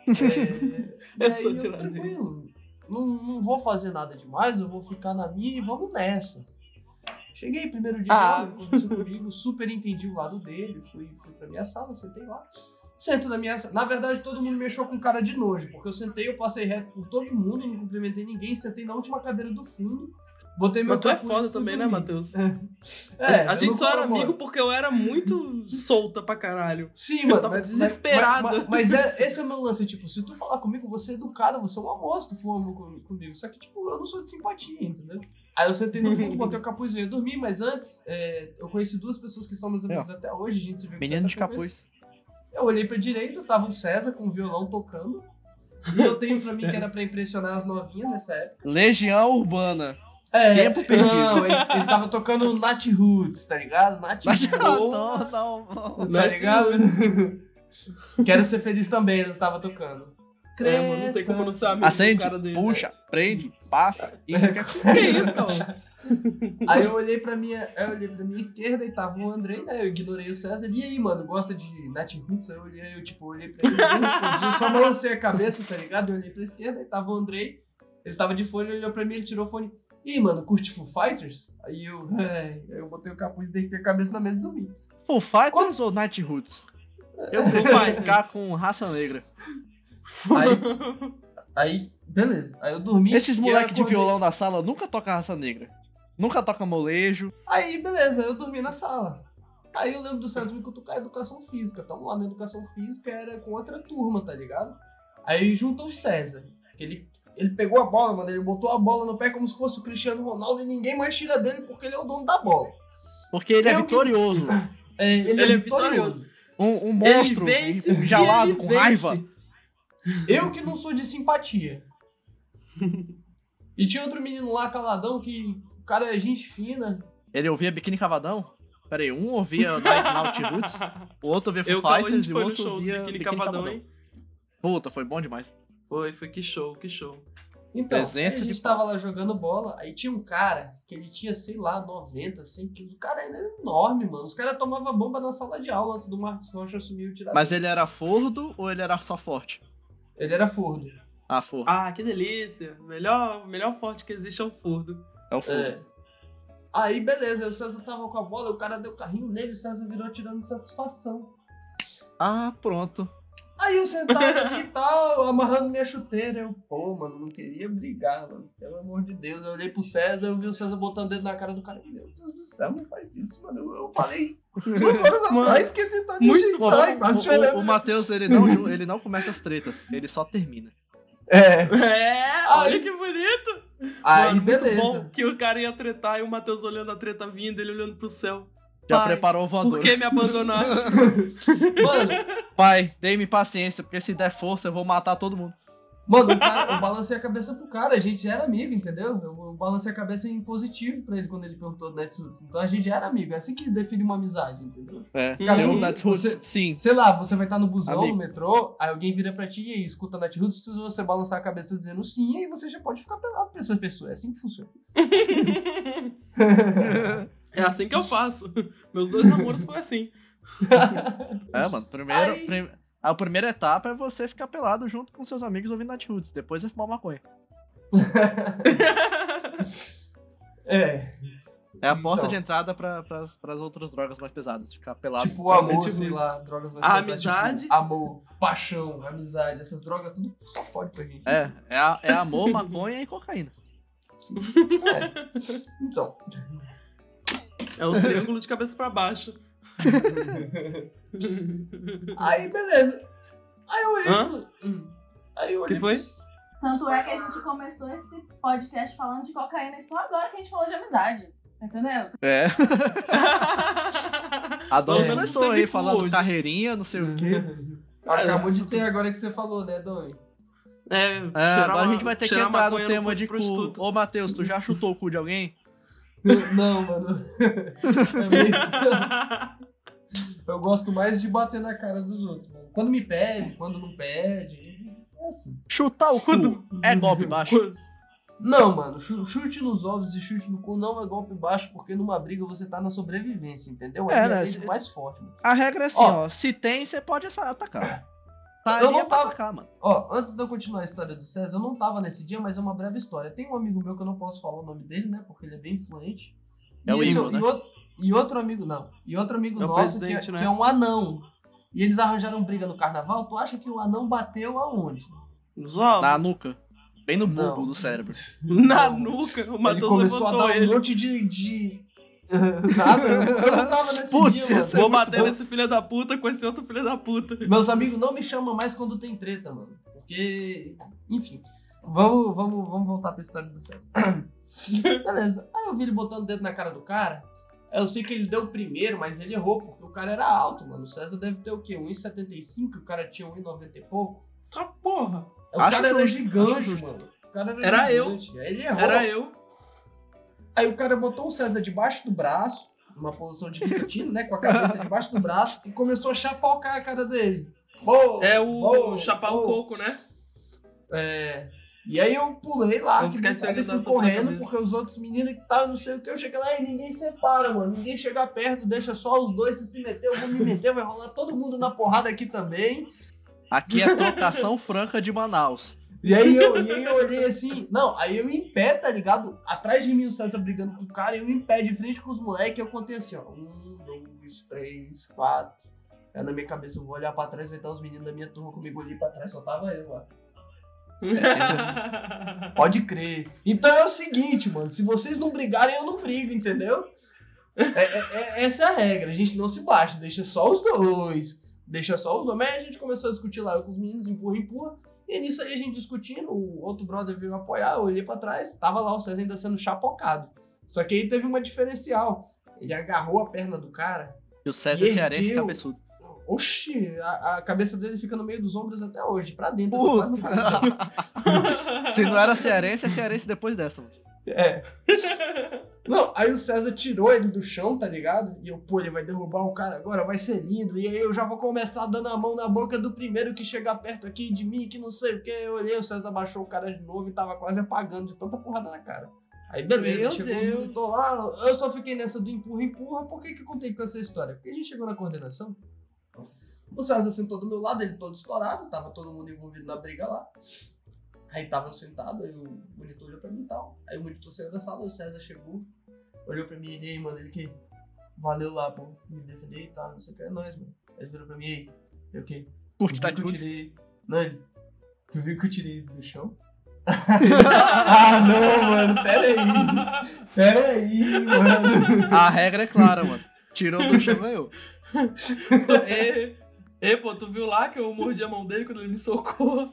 S4: É, e
S2: Eu
S4: aí
S2: sou
S4: eu,
S2: Tiradentes.
S4: tranquilo, não, não vou fazer nada demais, eu vou ficar na minha e vamos nessa. Cheguei, primeiro dia
S2: Ah.
S4: de aula, conversou comigo, super entendi o lado dele, fui, fui pra minha sala, sentei lá. Sento na minha sala. Na verdade, todo mundo me achou com cara de nojo, porque eu sentei, eu passei reto por todo mundo, não cumprimentei ninguém, sentei na última cadeira do fundo, botei meu
S2: Mas tu é
S4: capuz
S2: foda também, né. Matheus? *laughs*
S4: É,
S2: a
S4: eu
S2: gente só era amigo porque eu era muito solta pra caralho.
S4: Sim,
S2: Eu
S4: mano.
S2: tava
S4: mas-
S2: desesperado.
S4: Mas, mas- mas *laughs* é, esse é o meu lance, tipo, se tu falar comigo, você é educado, você é um amor se tu for comigo. Só que, tipo, eu não sou de simpatia, entendeu? Aí eu sentei no fundo, botei o capuz e ia dormir, mas antes, é, eu conheci duas pessoas que são meus amigos até hoje, a gente se vê com
S1: Menino de capuz.
S4: Eu olhei pra direita, tava o César com o violão tocando. E eu tenho pra mim que era pra impressionar as novinhas nessa época.
S1: Legião Urbana.
S4: É,
S1: Tempo perdido.
S4: Não, ele, ele tava tocando Nat Roots, tá ligado? Nat Roots.
S1: não, não, não.
S4: Tá ligado? *laughs* Quero ser feliz também, ele tava tocando. cresça.
S2: É, mano, não tem como não ser amigo de
S1: Acende,
S2: cara desse.
S1: puxa, prende, passa e *laughs*
S2: Que isso, cara?
S4: Aí eu olhei pra minha, eu olhei pra minha esquerda e tava o Andrei, né? Eu ignorei o César. E aí, mano, gosta de Nat Roots? Aí eu olhei, eu tipo, olhei pra ele, não respondi, eu só balancei a cabeça, tá ligado? Eu olhei pra esquerda e tava o Andrei. Ele tava de fone, ele olhou pra mim, ele tirou o fone. E aí, mano, curte Foo Fighters? Aí eu, *laughs* é, eu botei o capuz, deitei a cabeça na mesa e dormi.
S1: Full Fighters ou Night Roots? Eu
S2: Full
S1: prefiro
S2: Fighters.
S1: ficar com raça negra.
S4: Aí, aí, beleza. Aí eu dormi.
S1: Esses
S4: e
S1: moleque
S4: aí
S1: de violão na sala nunca toca raça negra. Nunca toca molejo.
S4: Aí, beleza, eu dormi na sala. Aí eu lembro do César me cutucar educação física. Tamo lá na educação física, era com outra turma, tá ligado? Aí junta o César. Que ele, pegou a bola, mano. Ele botou a bola no pé como se fosse o Cristiano Ronaldo e ninguém mais tira dele porque ele é o dono da bola.
S1: Porque ele é
S4: que-
S1: vitorioso. *laughs*
S4: É, ele,
S2: Ele
S4: é
S2: é
S4: vitorioso.
S1: Um, um monstro
S2: vence ele
S1: com
S2: vence.
S1: raiva.
S4: Eu que não sou de simpatia. e tinha outro menino lá, caladão, que o cara é gente fina.
S1: Ele ouvia Biquíni Cavadão? Pera aí, um ouvia *laughs* Night Roots, o outro ouvia Foo Fighters e o outro ouvia
S2: Biquíni Cavadão,
S1: Cavadão. Puta, foi bom demais.
S2: Foi, foi que show, que show.
S4: Então,
S1: Presença
S4: a gente
S1: de
S4: tava lá jogando bola, aí tinha um cara que ele tinha, sei lá, 90, 100 quilos. O cara era enorme, mano. Os caras tomavam bomba na sala de aula antes do Marcos Rocha assumir o tirador.
S1: Mas ele era fordo ou ele era só forte?
S4: Ele era furdo.
S1: Ah, fordo.
S2: Ah, que delícia. Melhor, melhor forte que existe é o furdo.
S1: É o fordo.
S4: É. Aí, beleza, o César tava com a bola, o cara deu carrinho nele, o César virou tirando satisfação.
S1: Ah, pronto.
S4: Aí eu sentado ali e tal, amarrando minha chuteira. Eu, pô, mano, não queria brigar, mano. Pelo amor de Deus. Eu olhei pro César, eu vi o César botando o dedo na cara do cara. Meu Deus do céu, não faz isso, mano. Eu, eu falei duas *laughs* horas
S2: Mano,
S4: atrás que ia tentar me
S2: muito
S1: Bom,
S4: quase
S1: o, o, o Matheus, ele não, ele não começa as tretas, ele só termina.
S4: É.
S2: É, olha que bonito.
S4: Aí,
S2: Mano, muito
S4: beleza.
S2: bom que o cara ia tretar e o Matheus olhando a treta vindo, ele olhando pro céu.
S1: Já
S2: Pai,
S1: preparou o voador.
S2: Por que me abandonaste? *laughs*
S4: Mano,
S1: Pai, dê-me paciência, porque se der força eu vou matar todo mundo.
S4: mano, cara, eu balancei a cabeça pro cara, a gente já era amigo, entendeu? Eu, eu balancei a cabeça em positivo pra ele quando ele perguntou do Netsuits. Então a gente já era amigo, é assim que define uma amizade, entendeu?
S1: É,
S2: Cara,
S1: você ouve
S4: você-?
S1: Sim.
S4: Sei lá, você vai estar no busão,
S1: Amigo.
S4: no metrô, aí alguém vira pra ti e aí, escuta Netroots, se você balançar a cabeça dizendo sim, aí você já pode ficar pelado pra essa pessoa. É assim que funciona. *laughs*
S2: é assim que eu faço. *laughs* Meus dois namoros foi assim. *laughs*
S1: É, mano, primeiro,
S4: Aí-
S1: prim- a primeira etapa é você ficar pelado junto com seus amigos ouvindo Netsroots, depois é fumar maconha. *laughs*
S4: É,
S1: É a porta
S4: Então.
S1: de entrada pra, pras, pras outras drogas mais pesadas, ficar pelado.
S4: tipo o amor,
S2: Netroots.
S4: sei lá, drogas mais
S2: A
S4: pesadas,
S2: amizade.
S4: Tipo, amor, paixão, amizade, essas drogas tudo só pode pra gente.
S1: É, é, a- é amor, maconha e cocaína.
S4: É. Então,
S2: É o triângulo de cabeça pra baixo. *laughs*
S4: aí beleza. Aí eu olhei. Aí eu olhei
S2: Que foi?
S3: Tanto é que a gente começou esse podcast falando de cocaína e só agora que a gente falou de amizade. Tá entendendo?
S1: É. *laughs* A
S2: menos
S1: começou aí falando
S2: hoje.
S1: carreirinha, não sei o quê. *laughs*
S4: Acabou de ter agora que você falou, né, Domi?
S2: É,
S1: É, agora a
S2: uma-
S1: gente vai ter que entrar no tema de cu.
S2: prostituta.
S1: Ô, Matheus, tu já chutou o cu de alguém?
S4: Não, mano. *laughs* É meio- Eu gosto mais de bater na cara dos outros, mano. Quando me pede, quando não pede. É assim.
S1: Chutar o cu
S2: Quando-
S1: é golpe baixo.
S2: Quando-
S4: Não, mano, chu- chute nos ovos e chute no cu não é golpe baixo, porque numa briga você tá na sobrevivência, entendeu?
S1: É,
S4: É,
S1: né,
S4: mais forte, mano.
S1: A regra é assim,
S4: Ó.
S1: ó. Se tem, você pode atacar. Tá
S4: Eu não
S1: pra
S4: tava-
S1: atacar, mano.
S4: Ó, antes de eu continuar a história do César, eu não tava nesse dia, mas é uma breve história. Tem um amigo meu que eu não posso falar o nome dele, né? Porque ele é bem influente.
S1: É o
S4: esse-
S1: Igor,
S4: e,
S1: né?
S4: outro, e outro amigo, não. E outro amigo
S2: É o
S4: nosso que é,
S2: né?
S4: que é um anão. E eles arranjaram briga no carnaval. Tu acha que o anão bateu aonde?
S2: Nos ovos.
S1: Na nuca. Bem no bulbo do cérebro. *laughs*
S2: Na
S4: Não.
S2: nuca. O
S4: Ele
S2: Matheus
S4: começou a dar um
S2: ele.
S4: monte de. de... *laughs* Nada, eu não- eu tava nesse
S1: Putz,
S4: dia,
S1: ia
S4: mano.
S2: Vou bater
S1: bom.
S2: nesse filho da puta com esse outro filho da puta.
S4: Meus amigos não me chamam mais quando tem treta, mano. Porque. Enfim. Vamos, vamos, vamos voltar pra história do César. *coughs* Beleza. Aí eu vi ele botando o dedo na cara do cara. Eu sei que ele deu o primeiro, mas ele errou, porque o cara era alto, mano. O César deve ter o quê? 1,75? O cara tinha 1,90 e pouco.
S2: Ah, porra.
S4: O
S1: Acho
S4: cara era
S1: justo,
S4: gigante,
S1: justo.
S4: mano. O cara era,
S2: Era eu.
S4: gigante. Aí ele errou.
S2: Era eu.
S4: Aí o cara botou o César debaixo do braço, numa posição de guilhotina, né? Com a cabeça *laughs* debaixo do braço, e começou a chapocar a cara dele. Boa,
S2: É o
S4: boa,
S2: chapar o
S4: boa.
S2: coco, né?
S4: É, e aí eu pulei lá,
S2: ficar
S4: e fui correndo, porque os outros meninos que estavam, não sei o que, eu cheguei lá e ninguém separa, mano. Ninguém chega perto, deixa só os dois se se meter, eu vou me meter, vai rolar todo mundo na porrada aqui também.
S1: Aqui é trocação franca de Manaus.
S4: E aí eu, e aí eu olhei *laughs* assim, não, aí eu em pé, tá ligado? Atrás de mim o César brigando com o cara, eu em pé de frente com os moleques, eu contei assim, ó. Um, dois, três, quatro. Aí na minha cabeça eu vou olhar pra trás, vai estar os meninos da minha turma comigo ali pra trás, só tava eu lá. *laughs* Pode crer. Então é o seguinte, mano, se vocês não brigarem, eu não brigo, entendeu? É- é- é- essa é a regra, a gente não se baixa, deixa só os dois. Deixa só os dois. Mas aí a gente começou a discutir lá eu com os meninos, empurra, empurra. E nisso aí a gente discutindo, o outro brother veio apoiar, eu olhei pra trás, tava lá o César ainda sendo chapocado. Só que aí teve uma diferencial. Ele agarrou a perna do cara.
S1: E o César
S4: E
S1: Cearense
S4: ergueu.
S1: cabeçudo.
S4: Oxi, a, a cabeça dele fica no meio dos ombros até hoje, pra dentro, assim, quase não. *laughs*
S1: Se não era cearense, é cearense depois dessa. mano.
S4: É. Não, aí o César tirou ele do chão, tá ligado? E eu, pô, ele vai derrubar o cara agora, vai ser lindo. E aí eu já vou começar dando a mão na boca do primeiro que chegar perto aqui de mim, que não sei o que. Eu olhei, o César baixou o cara de novo e tava quase apagando de tanta porrada na cara. Aí beleza,
S2: Meu
S4: chegou
S2: Deus.
S4: os lá, eu só fiquei nessa do empurra, empurra. Por que que eu contei com essa história? Porque a gente chegou na coordenação, o César sentou do meu lado, ele todo estourado, tava todo mundo envolvido na briga lá. Aí tava sentado, aí o monitor olhou pra mim e tal. Aí o monitor saiu da sala, o César chegou, olhou pra mim e aí, mano, ele que valeu lá, pô, me defender e tal, não sei o que, é nóis, mano. Aí ele virou pra mim e aí, eu o quê?
S1: Curte tá
S4: que
S1: tudo.
S4: tirei. Não, ele. Tu viu que eu tirei do chão? *laughs* ah, não, mano, pera aí. Pera aí, mano.
S1: A regra é clara, mano. Tirou do chão, ganhou.
S2: Ê, *laughs* ê, pô, tu viu lá que eu mordi a mão dele quando ele me socou?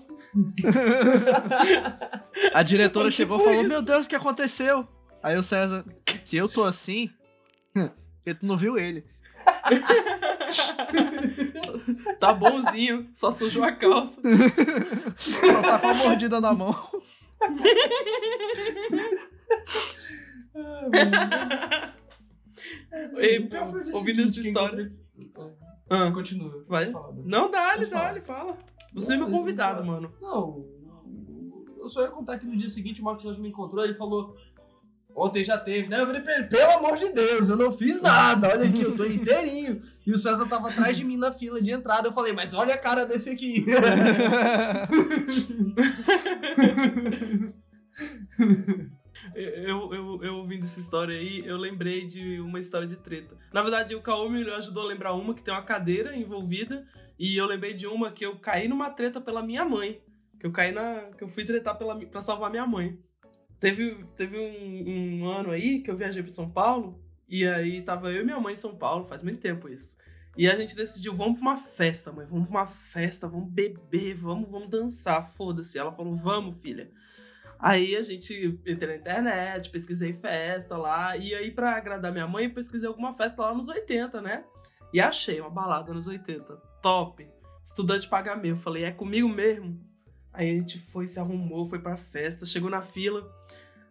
S1: A diretora chegou e
S2: tipo
S1: falou:
S2: isso.
S1: Meu Deus, o que aconteceu? Aí o César, se eu tô assim, porque tu não viu ele. *laughs*
S2: Tá bonzinho, só sujou a calça.
S1: Só tá com a mordida na mão. *laughs*
S2: Ei,
S4: o dia
S2: ouvindo essa história. Ah,
S4: Continua.
S2: Vai? Não, dá-lhe,
S4: Pode
S2: dá-lhe, fala. Você é meu convidado, mano.
S4: Não, eu só ia contar que no dia seguinte o Marcos Rocha me encontrou ele falou. Ontem já teve, né? Eu falei pra ele, pelo amor de Deus, eu não fiz nada, olha aqui, eu tô inteirinho. E o César tava atrás de mim na fila de entrada. Eu falei, mas olha a cara desse aqui. *laughs* *laughs*
S2: Eu, eu, eu ouvindo essa história aí, eu lembrei de uma história de treta. Na verdade, o Caô me ajudou a lembrar uma que tem uma cadeira envolvida. E eu lembrei de uma que eu caí numa treta pela minha mãe. Que eu caí na. que eu fui tretar pela, pra salvar minha mãe. Teve, teve um, um ano aí que eu viajei pra São Paulo. E aí tava eu e minha mãe em São Paulo, faz muito tempo isso. E a gente decidiu, vamos pra uma festa, mãe. Vamos pra uma festa, vamos beber, vamos, vamos dançar, foda-se. Ela falou, vamos, filha. Aí a gente entrei na internet, pesquisei festa lá. E aí, pra agradar minha mãe, pesquisei alguma festa lá nos 80, né? E achei uma balada nos 80. Top. Estudante paga meio. Falei, é comigo mesmo? Aí a gente foi, se arrumou, foi pra festa, chegou na fila.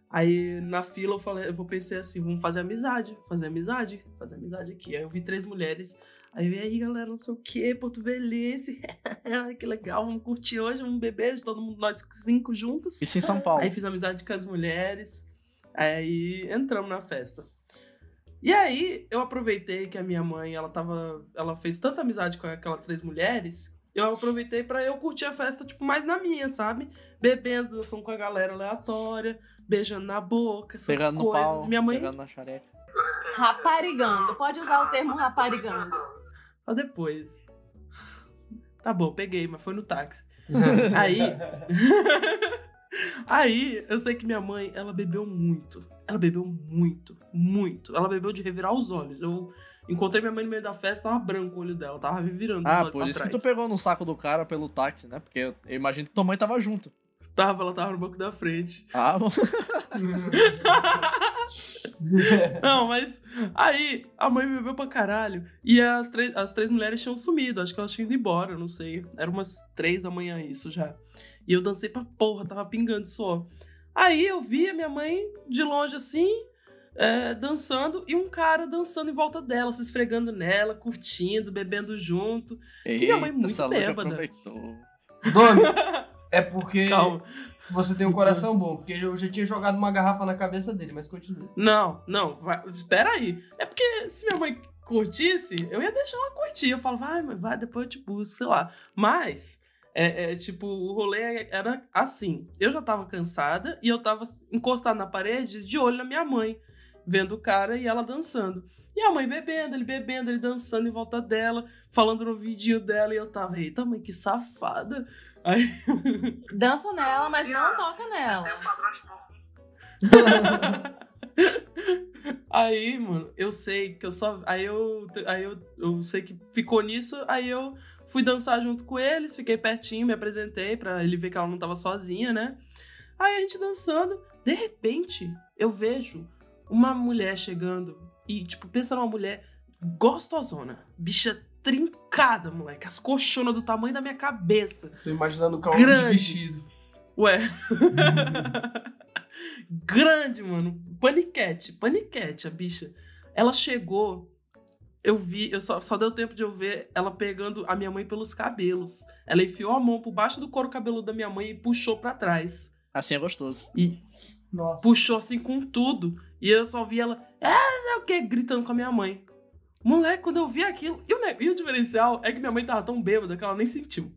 S2: Aí na fila eu falei, eu pensei assim, vamos fazer amizade, fazer amizade, fazer amizade aqui. Aí eu vi três mulheres. Aí eu aí, galera, não sei o que, Porto Velhense. *laughs* Ai, que legal, vamos curtir hoje, vamos beber, todo mundo, nós cinco juntos.
S1: Isso em São Paulo.
S2: Aí fiz amizade com as mulheres. Aí entramos na festa. E aí eu aproveitei que a minha mãe, ela tava, ela fez tanta amizade com aquelas três mulheres, eu aproveitei pra eu curtir a festa tipo mais na minha, sabe? Bebendo, dançando com a galera aleatória, beijando na boca, essas
S1: Pegando no
S2: coisas.
S1: pau,
S2: minha mãe
S1: pegando na xareca.
S3: Raparigando. Pode usar o termo raparigando.
S2: Só depois. *laughs* Tá bom, peguei, mas foi no táxi. *laughs* Aí. *laughs* Aí, eu sei que minha mãe, ela bebeu muito. Ela bebeu muito, muito. Ela bebeu de revirar os olhos. Eu encontrei minha mãe no meio da festa, tava branco o olho dela, tava revirando os
S1: Ah, por isso que
S2: trás.
S1: tu pegou no saco do cara pelo táxi, né? Porque eu, imagino que tua mãe tava junto.
S2: Tava, ela tava no banco da frente.
S1: Ah. *laughs*
S2: Não, mas aí a mãe bebeu pra caralho. E as, três- as três mulheres tinham sumido. Acho que elas tinham ido embora, eu não sei. Era umas três da manhã isso já. E eu dancei pra porra, tava pingando suor. Aí eu vi a minha mãe de longe assim, é, dançando, e um cara dançando em volta dela, se esfregando nela, curtindo, bebendo junto. minha mãe muito bêbada.
S4: Domi, *laughs* É porque
S2: Calma.
S4: Você tem um coração bom, porque eu já tinha jogado uma garrafa na cabeça dele, mas continua.
S2: Não, não, vai, espera aí. É porque se minha mãe curtisse, eu ia deixar ela curtir. Eu falo, vai, mas vai, depois eu te busco, sei lá. Mas, é, é, tipo, o rolê era assim. Eu já tava cansada e eu tava encostado na parede, de olho na minha mãe, vendo o cara e ela dançando. E a mãe bebendo, ele bebendo, ele dançando em volta dela, falando no vidinho dela, e eu tava, eita, mãe, que safada. Aí, *laughs*
S3: Dança nela, mas não toca nela. *laughs*
S2: Aí, mano, eu sei que eu só. Aí eu. Aí eu, eu sei que ficou nisso. Aí eu fui dançar junto com eles, fiquei pertinho, me apresentei pra ele ver que ela não tava sozinha, né? Aí a gente dançando. De repente, eu vejo uma mulher chegando. E, tipo, pensa numa mulher gostosona. Bicha trincada, moleque. As colchonas do tamanho da minha cabeça.
S4: Tô imaginando o de
S2: Grande.
S4: vestido.
S2: Ué. *laughs* Grande, mano. Paniquete, paniquete, a bicha. Ela chegou, eu vi, eu só, só deu tempo de eu ver ela pegando a minha mãe pelos cabelos. Ela enfiou a mão por baixo do couro cabeludo da minha mãe e puxou pra trás.
S1: Assim é gostoso.
S2: E
S4: Nossa.
S2: puxou assim com tudo. E eu só vi ela, é, é o quê? Gritando com a minha mãe. Moleque, quando eu vi aquilo. E o, e o diferencial é que minha mãe tava tão bêbada que ela nem sentiu.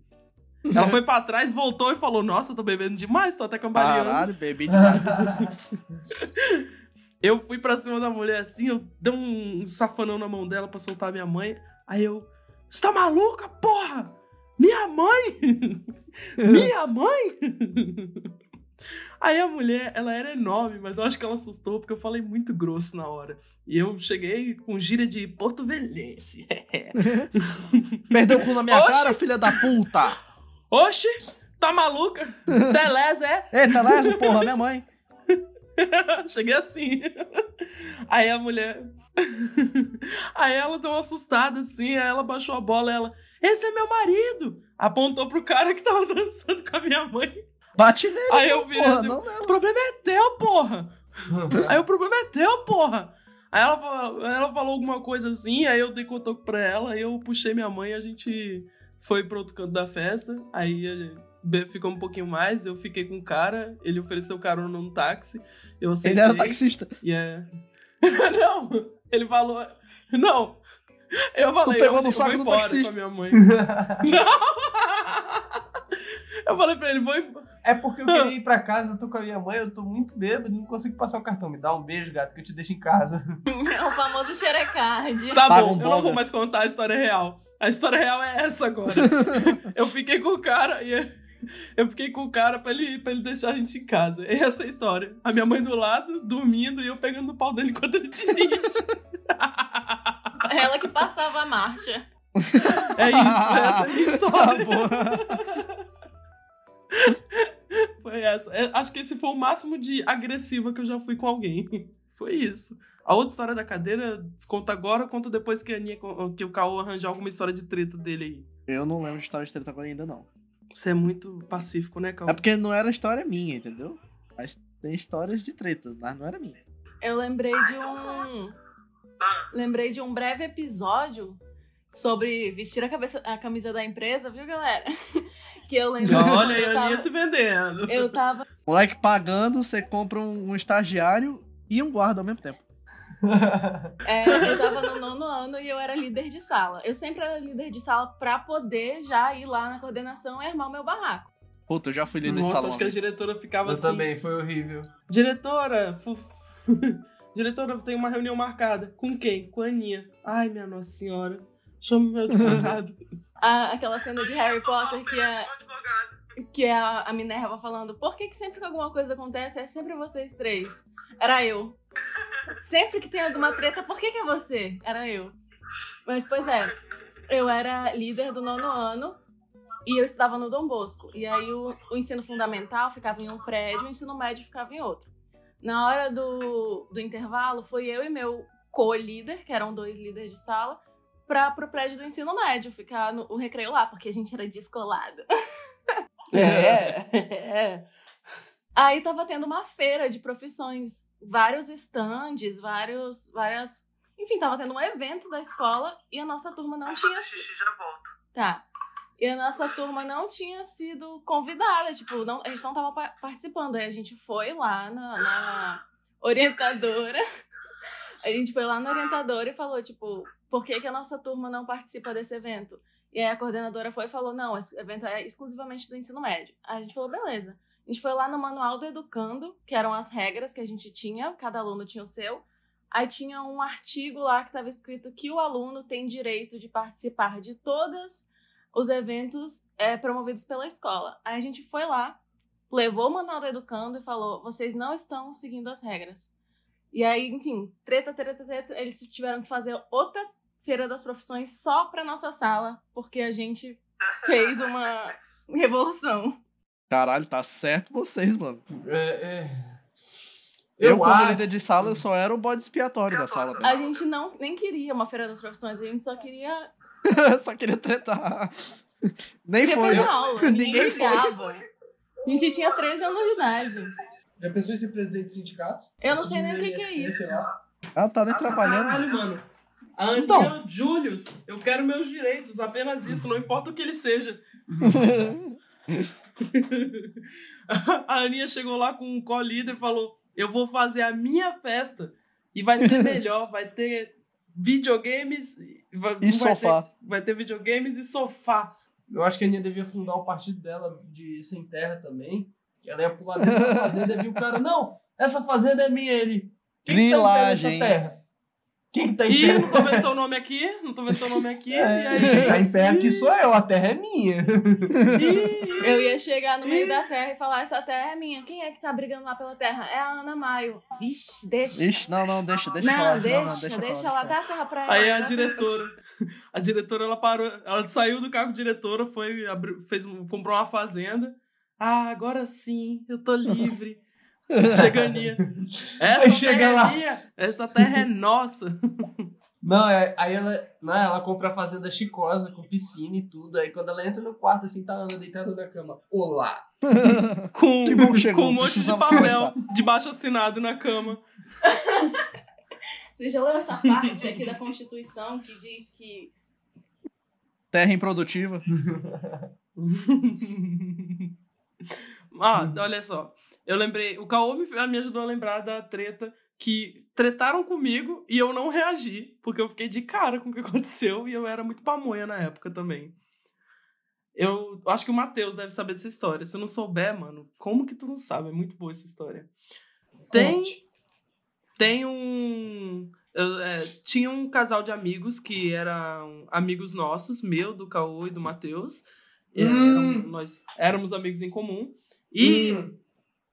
S2: Ela foi pra trás, voltou e falou: Nossa, eu tô bebendo demais, tô até cambaleando.
S1: Caralho, bebi demais. *laughs*
S2: Eu fui pra cima da mulher assim, eu dei um safanão na mão dela pra soltar a minha mãe. Aí eu, você tá maluca, porra? Minha mãe? *laughs* minha mãe? *laughs* Aí a mulher, ela era enorme, mas eu acho que ela assustou porque eu falei muito grosso na hora. E eu cheguei com gíria de Porto Velhense. *laughs*
S1: Perdeu o cu na minha
S2: Oxi.
S1: cara, filha da puta!
S2: Oxi, tá maluca? *laughs* Telés é?
S1: Eita, Lésio, porra, minha mãe. *laughs*
S2: Cheguei assim. Aí a mulher. Aí ela deu uma assustada assim, aí ela baixou a bola ela. Esse é meu marido! Apontou pro cara que tava dançando com a minha mãe.
S1: Bate nele,
S2: Aí eu vi,
S1: porra,
S2: assim,
S1: não
S2: O
S1: nela.
S2: problema é teu, porra! *laughs* Aí o problema é teu, porra! Aí ela, falou- ela falou alguma coisa assim, aí eu dei cotoco pra ela, aí eu puxei minha mãe e a gente foi pro outro canto da festa. Aí ficou um pouquinho mais, eu fiquei com o cara, ele ofereceu carona num táxi. Eu aceitei.
S1: Ele era taxista.
S2: E é. *laughs* não! Ele falou. Não! Eu falei.
S1: pegou
S2: eu,
S1: no
S2: eu
S1: saco
S2: vou
S1: do taxista.
S2: com a minha mãe. *laughs* não! Eu falei pra ele, vou embora.
S4: É porque eu queria *laughs* ir pra casa, eu tô com a minha mãe, eu tô muito bêbado, não consigo passar o cartão. Me dá um beijo, gato, que eu te deixo em casa. *laughs*
S3: É o famoso xerecard.
S2: Tá
S1: Paga
S2: bom,
S1: um
S2: eu não vou mais contar a história real. A história real é essa agora. *laughs* eu fiquei com o cara e eu fiquei com o cara pra ele, pra ele deixar a gente em casa. É essa a história. A minha mãe do lado, dormindo, e eu pegando no pau dele enquanto ele dirige.
S3: Ela que passava a marcha.
S2: É isso, essa é a minha
S1: Ah,
S2: história. Foi essa. É, acho que esse foi o máximo de agressiva que eu já fui com alguém. *laughs* Foi isso. A outra história da cadeira, conta agora ou conta depois que, a Aninha, que o Caô arranjar alguma história de treta dele aí?
S1: Eu não lembro de história de treta agora ainda, não.
S2: Você é muito pacífico, né, Caô?
S1: É porque não era história minha, entendeu? Mas tem histórias de tretas, mas não era minha.
S3: Eu lembrei de um. Lembrei de um breve episódio sobre vestir a, cabeça, a camisa da empresa, viu, galera? *laughs* que eu lembro.
S2: Olha
S3: eu
S2: a Aninha
S3: tava,
S2: se vendendo.
S3: eu tava
S1: Moleque pagando, você compra um, um estagiário e um guarda ao mesmo tempo.
S3: É, eu tava no nono ano e eu era líder de sala. Eu sempre era líder de sala pra poder já ir lá na coordenação e armar o meu barraco.
S1: Puta, eu já fui líder de
S2: Nossa,
S1: salão.
S2: acho que a diretora ficava
S4: Eu
S2: assim.
S4: também, foi horrível.
S2: Diretora, fu- *laughs* diretora, tem uma reunião marcada. Com quem? Com a Aninha. Ai, minha Nossa Senhora. Chama meu advogado. *laughs*
S3: A- aquela cena de Harry Potter que é, que é a, a Minerva falando: Por que, que sempre que alguma coisa acontece é sempre vocês três? Era eu. Sempre que tem alguma treta, por que, que é você? Era eu. Mas, pois é, eu era líder do nono ano e eu estudava no Dom Bosco. E aí o, o ensino fundamental ficava em um prédio, o ensino médio ficava em outro. Na hora do, do intervalo, foi eu e meu co-líder, que eram dois líderes de sala, para pro prédio do ensino médio, ficar no o recreio lá, porque a gente era descolado. *laughs*
S2: É, é.
S3: Aí tava tendo uma feira de profissões, vários estandes, vários, várias. Enfim, tava tendo um evento da escola e a nossa turma não tinha.
S5: já volto.
S3: Tá. E a nossa turma não tinha sido convidada, tipo, não, a gente não tava pa- participando. Aí a gente foi lá na, na orientadora. A gente foi lá na orientadora e falou, tipo, por que, que a nossa turma não participa desse evento? E aí a coordenadora foi e falou, não, esse evento é exclusivamente do ensino médio. Aí a gente falou, beleza. A gente foi lá no manual do educando, que eram as regras que a gente tinha, cada aluno tinha o seu. Aí tinha um artigo lá que estava escrito que o aluno tem direito de participar de todos os eventos é, promovidos pela escola. Aí a gente foi lá, levou o manual do educando e falou: vocês não estão seguindo as regras. E aí, enfim, treta, treta, treta, eles tiveram que fazer outra feira das profissões só pra nossa sala, porque a gente *laughs* fez uma revolução.
S1: Caralho, tá certo vocês, mano.
S4: É, é.
S1: Eu,
S4: Eu
S1: como líder de sala, eu só era o bode expiatório da sala.
S3: A gente não nem queria uma feira das profissões, a gente só queria *laughs*
S1: só queria tretar. Nem
S3: queria
S1: foi.
S3: aula. *laughs* Ninguém,
S1: Ninguém foi.
S3: A gente tinha 13 anos de idade.
S4: Já pensou em ser presidente de sindicato?
S3: Eu não sei nem o que, que é isso.
S1: Ela tá nem trabalhando.
S2: Caralho, mano. A Aninha
S4: Então.
S2: Julius, eu quero meus direitos, apenas isso, não importa o que ele seja. *laughs* a Aninha chegou lá com um co-líder e falou: Eu vou fazer a minha festa e vai ser melhor, vai ter videogames vai,
S1: E
S2: vai
S1: sofá.
S2: ter- vai ter videogames e sofá.
S4: Eu acho que a Aninha devia fundar o partido dela de sem terra também. Que ela ia pular dentro da fazenda e viu o cara, não, essa fazenda é minha, ele. Quem que tá nessa terra? Quem que tá em
S2: Ih,
S4: pé?
S2: não tô vendo teu nome aqui, não tô vendo teu nome aqui. *laughs*
S4: É,
S2: e aí?
S4: quem tá em pé aqui sou eu, a terra é minha. *laughs*
S2: Ih,
S3: Eu ia chegar no meio da terra e falar: essa terra é minha. Quem é que tá brigando lá pela terra? É a Ana Maio. Vixe, deixa.
S1: Ixi, não, não, deixa, deixa
S3: não,
S1: falar.
S3: deixa,
S1: não, não, deixa,
S3: deixa
S1: falar,
S3: ela dar a terra pra ela.
S2: Aí a diretora, a diretora ela parou, ela saiu do cargo de diretora, foi abriu, fez comprou uma fazenda. Ah, agora sim, eu tô livre. *laughs* *laughs* Chega a Aninha. Essa
S4: Aí chega
S2: terra
S4: lá.
S2: é minha, essa terra é nossa.
S4: Não, é, aí ela, não, ela compra a fazenda chicosa, com piscina e tudo. Aí quando ela entra no quarto, assim, tá a Ana deitada na cama. Olá! *laughs*
S2: Com, com um monte de papel de baixo assinado na cama.
S3: Você já leu essa parte aqui da Constituição que diz que.
S1: Terra improdutiva. *laughs*
S2: ah, olha só. Eu lembrei. O Caô me, me ajudou a lembrar da treta que tretaram comigo e eu não reagi, porque eu fiquei de cara com o que *laughs* aconteceu e eu era muito pamonha na época também. Eu acho que o Matheus deve saber dessa história. Se não souber, mano, como que tu não sabe? É muito boa essa história. Tem,
S4: Conte.
S2: tem um. eu, é, tinha um casal de amigos que eram amigos nossos, meu, do Caô e do Matheus.
S4: Hum.
S2: eram- nós éramos amigos em comum. E
S4: Hum.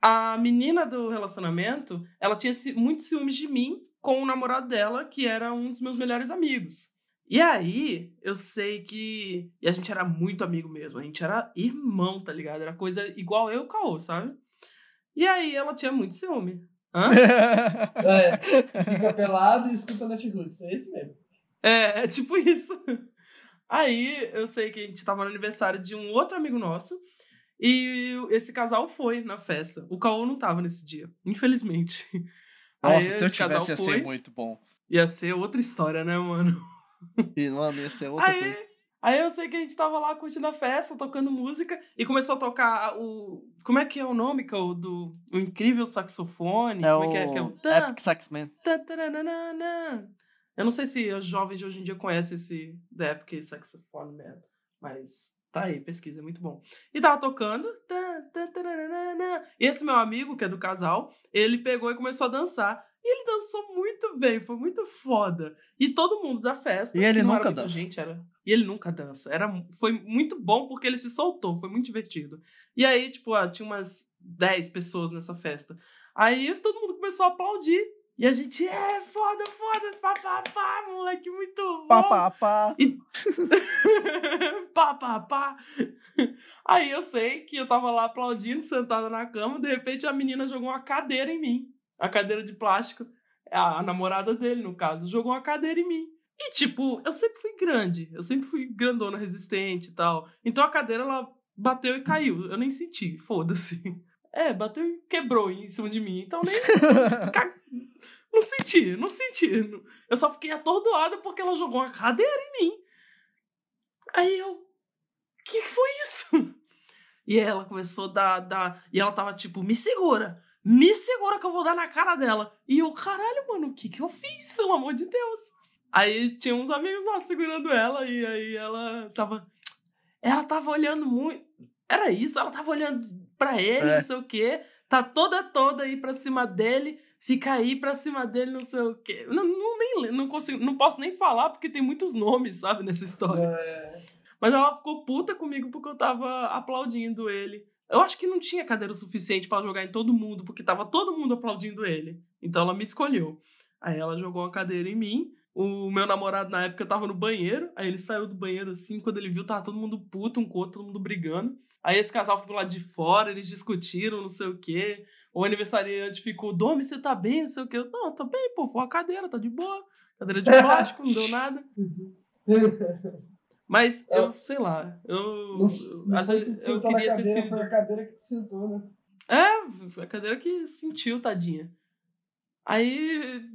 S2: A menina do relacionamento, ela tinha muito ciúmes de mim com o namorado dela, que era um dos meus melhores amigos. E aí, eu sei que. E a gente era muito amigo mesmo. A gente era irmão, tá ligado? Era coisa igual eu e o Caô, sabe? E aí, ela tinha muito ciúme. Hã? *laughs*
S4: É, fica pelado e escuta Natiruts, é isso mesmo.
S2: É, é tipo isso. Aí eu sei que a gente tava no aniversário de um outro amigo nosso e esse casal foi na festa. O Caô não tava nesse dia, infelizmente. *laughs* Aí
S1: Nossa, se eu
S2: esse casal
S1: tivesse ia
S2: foi,
S1: ser muito bom.
S2: ia ser outra história, né, mano?
S1: E, mano, ia ser outra
S2: Aí,
S1: coisa.
S2: aí eu sei que a gente tava lá curtindo a festa, tocando música, e começou a tocar o. Como é que é o nome, Caô? Do o incrível saxofone?
S1: É
S2: como
S1: o
S2: é que é? Que é o tan,
S1: Epic Saxman.
S2: tan, taranana. Eu não sei se os jovens de hoje em dia conhecem esse The Epic Saxophone Man, mas tá aí, pesquisa, é muito bom. E tava tocando. E esse meu amigo, que é do casal, ele pegou e começou a dançar. E ele dançou muito bem, foi muito foda. E todo mundo da festa.
S1: E ele nunca dança.
S2: Gente, era... E ele nunca dança. Era... Foi muito bom porque ele se soltou, foi muito divertido. E aí, tipo, ah, tinha umas 10 pessoas nessa festa. Aí todo mundo começou a aplaudir. E a gente, é, foda, foda, pá, pá, pá, moleque, muito bom.
S1: Pá, pá, pá. *laughs*
S2: pá, pá, pá. Aí eu sei que eu tava lá aplaudindo, sentada na cama, de repente a menina jogou uma cadeira em mim. A cadeira de plástico. A, a namorada dele, no caso, jogou uma cadeira em mim. E, tipo, eu sempre fui grande. Eu sempre fui grandona, resistente e tal. Então a cadeira, ela bateu e caiu. Eu nem senti, foda-se. É, bateu e quebrou em cima de mim. Então nem. *laughs* Não senti, não senti. Eu só fiquei atordoada porque ela jogou uma cadeira em mim. Aí eu. que, que foi isso? E ela começou a dar, dar. E ela tava tipo, me segura, me segura que eu vou dar na cara dela. E eu, caralho, mano, o que que eu fiz? Pelo amor de Deus. Aí tinha uns amigos lá segurando ela, e aí ela tava. Ela tava olhando muito. Era isso, ela tava olhando pra ele,
S1: É.
S2: não sei o quê. Tá toda, toda aí pra cima dele. Fica aí pra cima dele, não sei o quê. Não, não, nem, não consigo, não posso nem falar porque tem muitos nomes, sabe, nessa história.
S4: É,
S2: Mas ela ficou puta comigo porque eu tava aplaudindo ele. Eu acho que não tinha cadeira suficiente pra jogar em todo mundo, porque tava todo mundo aplaudindo ele. Então ela me escolheu. Aí ela jogou uma cadeira em mim. O meu namorado na época tava no banheiro. Aí ele saiu do banheiro assim, quando ele viu, tava todo mundo puto um com outro, todo mundo brigando. Aí esse casal foi pro lado de fora, eles discutiram, não sei o quê. O aniversariante ficou, Domi, você tá bem? Não sei o quê. Eu, não, tô bem, pô, foi uma cadeira, tá de boa. Cadeira de *laughs* plástico, não deu nada. Mas eu, sei lá, eu.
S4: Não, não
S2: às vezes
S4: que
S2: eu queria ter
S4: cadeira,
S2: sido.
S4: foi a cadeira que te sentou, né?
S2: É, foi a cadeira que sentiu, tadinha. Aí.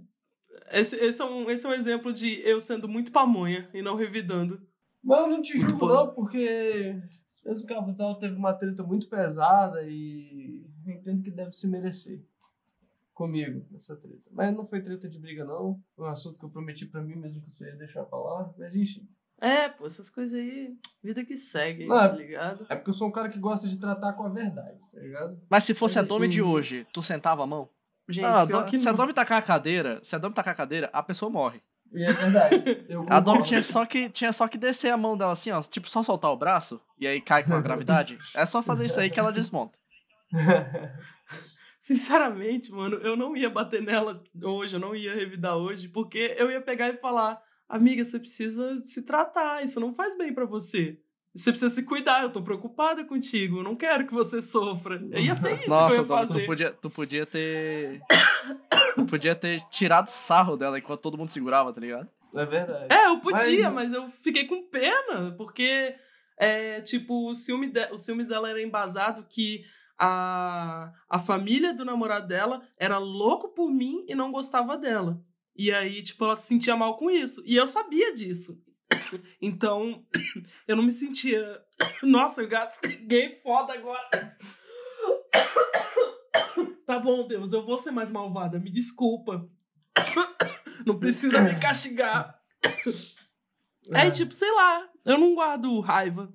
S2: Esse, esse, é um, esse é um exemplo de eu sendo muito pamonha e não revidando.
S4: Mas eu não te julgo, não, porque mesmo casal teve uma treta muito pesada e eu entendo que deve se merecer comigo essa treta. Mas não foi treta de briga, não. Foi um assunto que eu prometi pra mim mesmo que você ia deixar pra lá. Mas enfim.
S2: É, pô, essas coisas aí, vida que segue,
S4: Não, é-
S2: tá ligado?
S4: É porque eu sou um cara que gosta de tratar com a verdade, tá ligado?
S1: Mas se fosse a
S4: Mas,
S1: Domi de hoje, tu sentava a mão?
S2: Gente,
S1: Ah, do- se a. Domi tacar a cadeira, se a Domi tacar a cadeira, a pessoa morre.
S4: E é verdade. *laughs* Eu
S1: A Domi tinha só, que, tinha só que descer a mão dela assim, ó. Tipo, só soltar o braço e aí cai com a *laughs* gravidade. É só fazer isso aí que ela desmonta. *laughs*
S2: Sinceramente, mano, eu não ia bater nela hoje, eu não ia revidar hoje, porque eu ia pegar e falar: amiga, você precisa se tratar, isso não faz bem pra você. Você precisa se cuidar, eu tô preocupada contigo, eu não quero que você sofra. Ia ser isso que
S1: Nossa,
S2: eu ia fazer.
S1: tu podia, tu podia ter. tu podia ter tirado sarro dela enquanto todo mundo segurava, tá ligado?
S4: É verdade.
S2: É, eu podia,
S4: Mas-
S2: mas, eu fiquei com pena, porque, é, tipo, o ciúme, de, o ciúmes dela era embasado que a, a família do namorado dela era louco por mim e não gostava dela. E aí, tipo, ela se sentia mal com isso. E eu sabia disso. *coughs* Então, *coughs* eu não me sentia. *coughs* Nossa, eu gasguei foda agora. Tá bom, Deus, eu vou ser mais malvada, me desculpa. Não precisa me castigar. Aí, tipo, sei lá, eu não guardo raiva.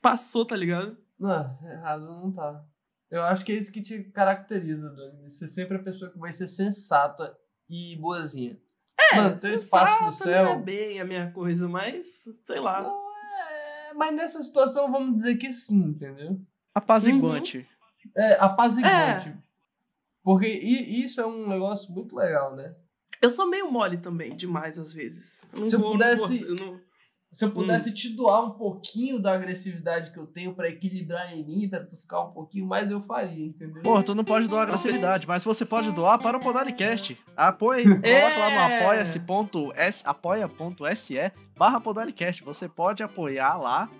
S2: Passou, tá ligado?
S4: Não, errado não tá. Eu acho que é isso que te caracteriza, Dani. Você sempre é a pessoa que vai ser sensata e boazinha.
S2: É,
S4: Mano, teu espaço no
S2: sensata Não é
S4: céu.
S2: bem a minha coisa, mas sei lá.
S4: É, mas nessa situação vamos dizer que sim, entendeu?
S1: Apaziguante.
S4: É, apaziguante. Porque i- isso é um negócio muito legal, né?
S2: Eu sou meio mole também, demais às vezes. Eu não
S4: Se eu
S2: vou- não
S4: pudesse-
S2: vou- eu não-
S4: Se eu pudesse te doar um pouquinho da agressividade que eu tenho pra equilibrar em mim, pra tu ficar um pouquinho mais, eu faria, entendeu?
S1: Pô, tu não pode doar agressividade, mas você pode doar para o Podalicast. Apoie,
S2: É. *laughs*
S1: coloca lá no apoia-se.se apoia.se barra Podalicast. Você pode apoiar lá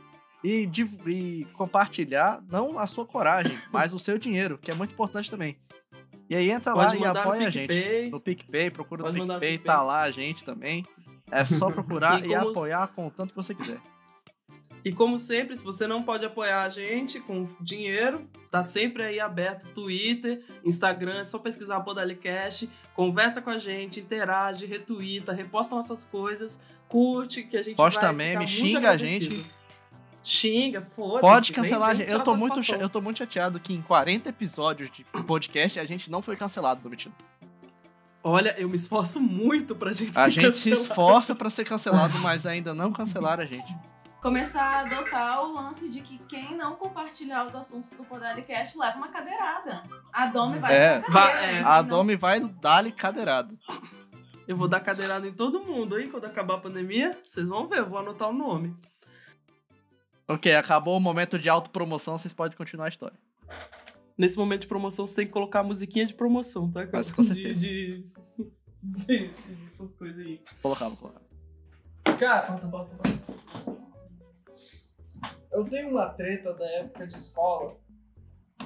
S1: e, e compartilhar, não a sua coragem, *laughs* mas o seu dinheiro, que é muito importante também. E aí entra lá
S2: Pode
S1: e
S2: mandar no
S1: apoia a gente. No PicPay, procura no
S2: Pode no
S1: PicPay,
S2: PicPay.
S1: tá lá a gente também. É só procurar
S2: E
S1: e,
S2: como-
S1: apoiar com o tanto que você quiser.
S2: E como sempre, se você não pode apoiar a gente com dinheiro, está sempre aí aberto Twitter, Instagram, é só pesquisar Podalicast, conversa com a gente, interage, retuita, reposta nossas coisas, curte, que a gente
S1: Posta
S2: vai
S1: meme, xinga a gente.
S2: Xinga, foda-se.
S1: Pode
S2: vem-
S1: cancelar a
S2: vem
S1: gente. Eu tô, muito, eu tô muito chateado que em 40 episódios de podcast a gente não foi cancelado, Domitila.
S2: Olha, eu me esforço muito pra gente
S1: A
S2: ser
S1: gente se
S2: cancelado.
S1: esforça pra ser cancelado, mas ainda não cancelaram a gente.
S3: Começar a adotar o lance de que quem não compartilhar os assuntos do Podalicast leva uma cadeirada. A Domi vai
S1: É,
S3: pra
S2: vai-
S3: cadeira.
S2: é.
S1: A
S3: não-
S1: Domi vai dar-lhe cadeirado.
S2: Eu vou dar cadeirada em todo mundo aí quando acabar a pandemia. Vocês vão ver, eu vou anotar o nome.
S1: Ok, acabou o momento de autopromoção, vocês podem continuar a história.
S2: Nesse momento de promoção, você tem que colocar a musiquinha de promoção, tá?
S1: Mas com
S2: De-
S1: certeza.
S2: De, de- de- essas coisas aí.
S1: Colocar, vou colocar.
S4: Cara,
S2: Bota, bota, bota.
S4: eu tenho uma treta da época de escola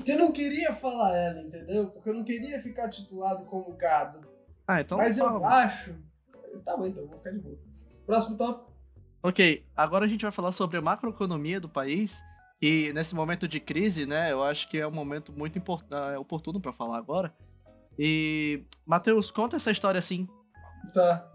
S4: que eu não queria falar ela, entendeu? Porque eu não queria ficar titulado como gado.
S1: Ah, então
S4: Mas eu
S1: fala.
S4: acho. Tá bom, então, vou ficar de boa. Próximo tópico.
S1: Ok, agora a gente vai falar sobre a macroeconomia do país. E nesse momento de crise, né, eu acho que é um momento muito import- ah, oportuno pra falar agora. E, Matheus, conta essa história assim.
S4: Tá.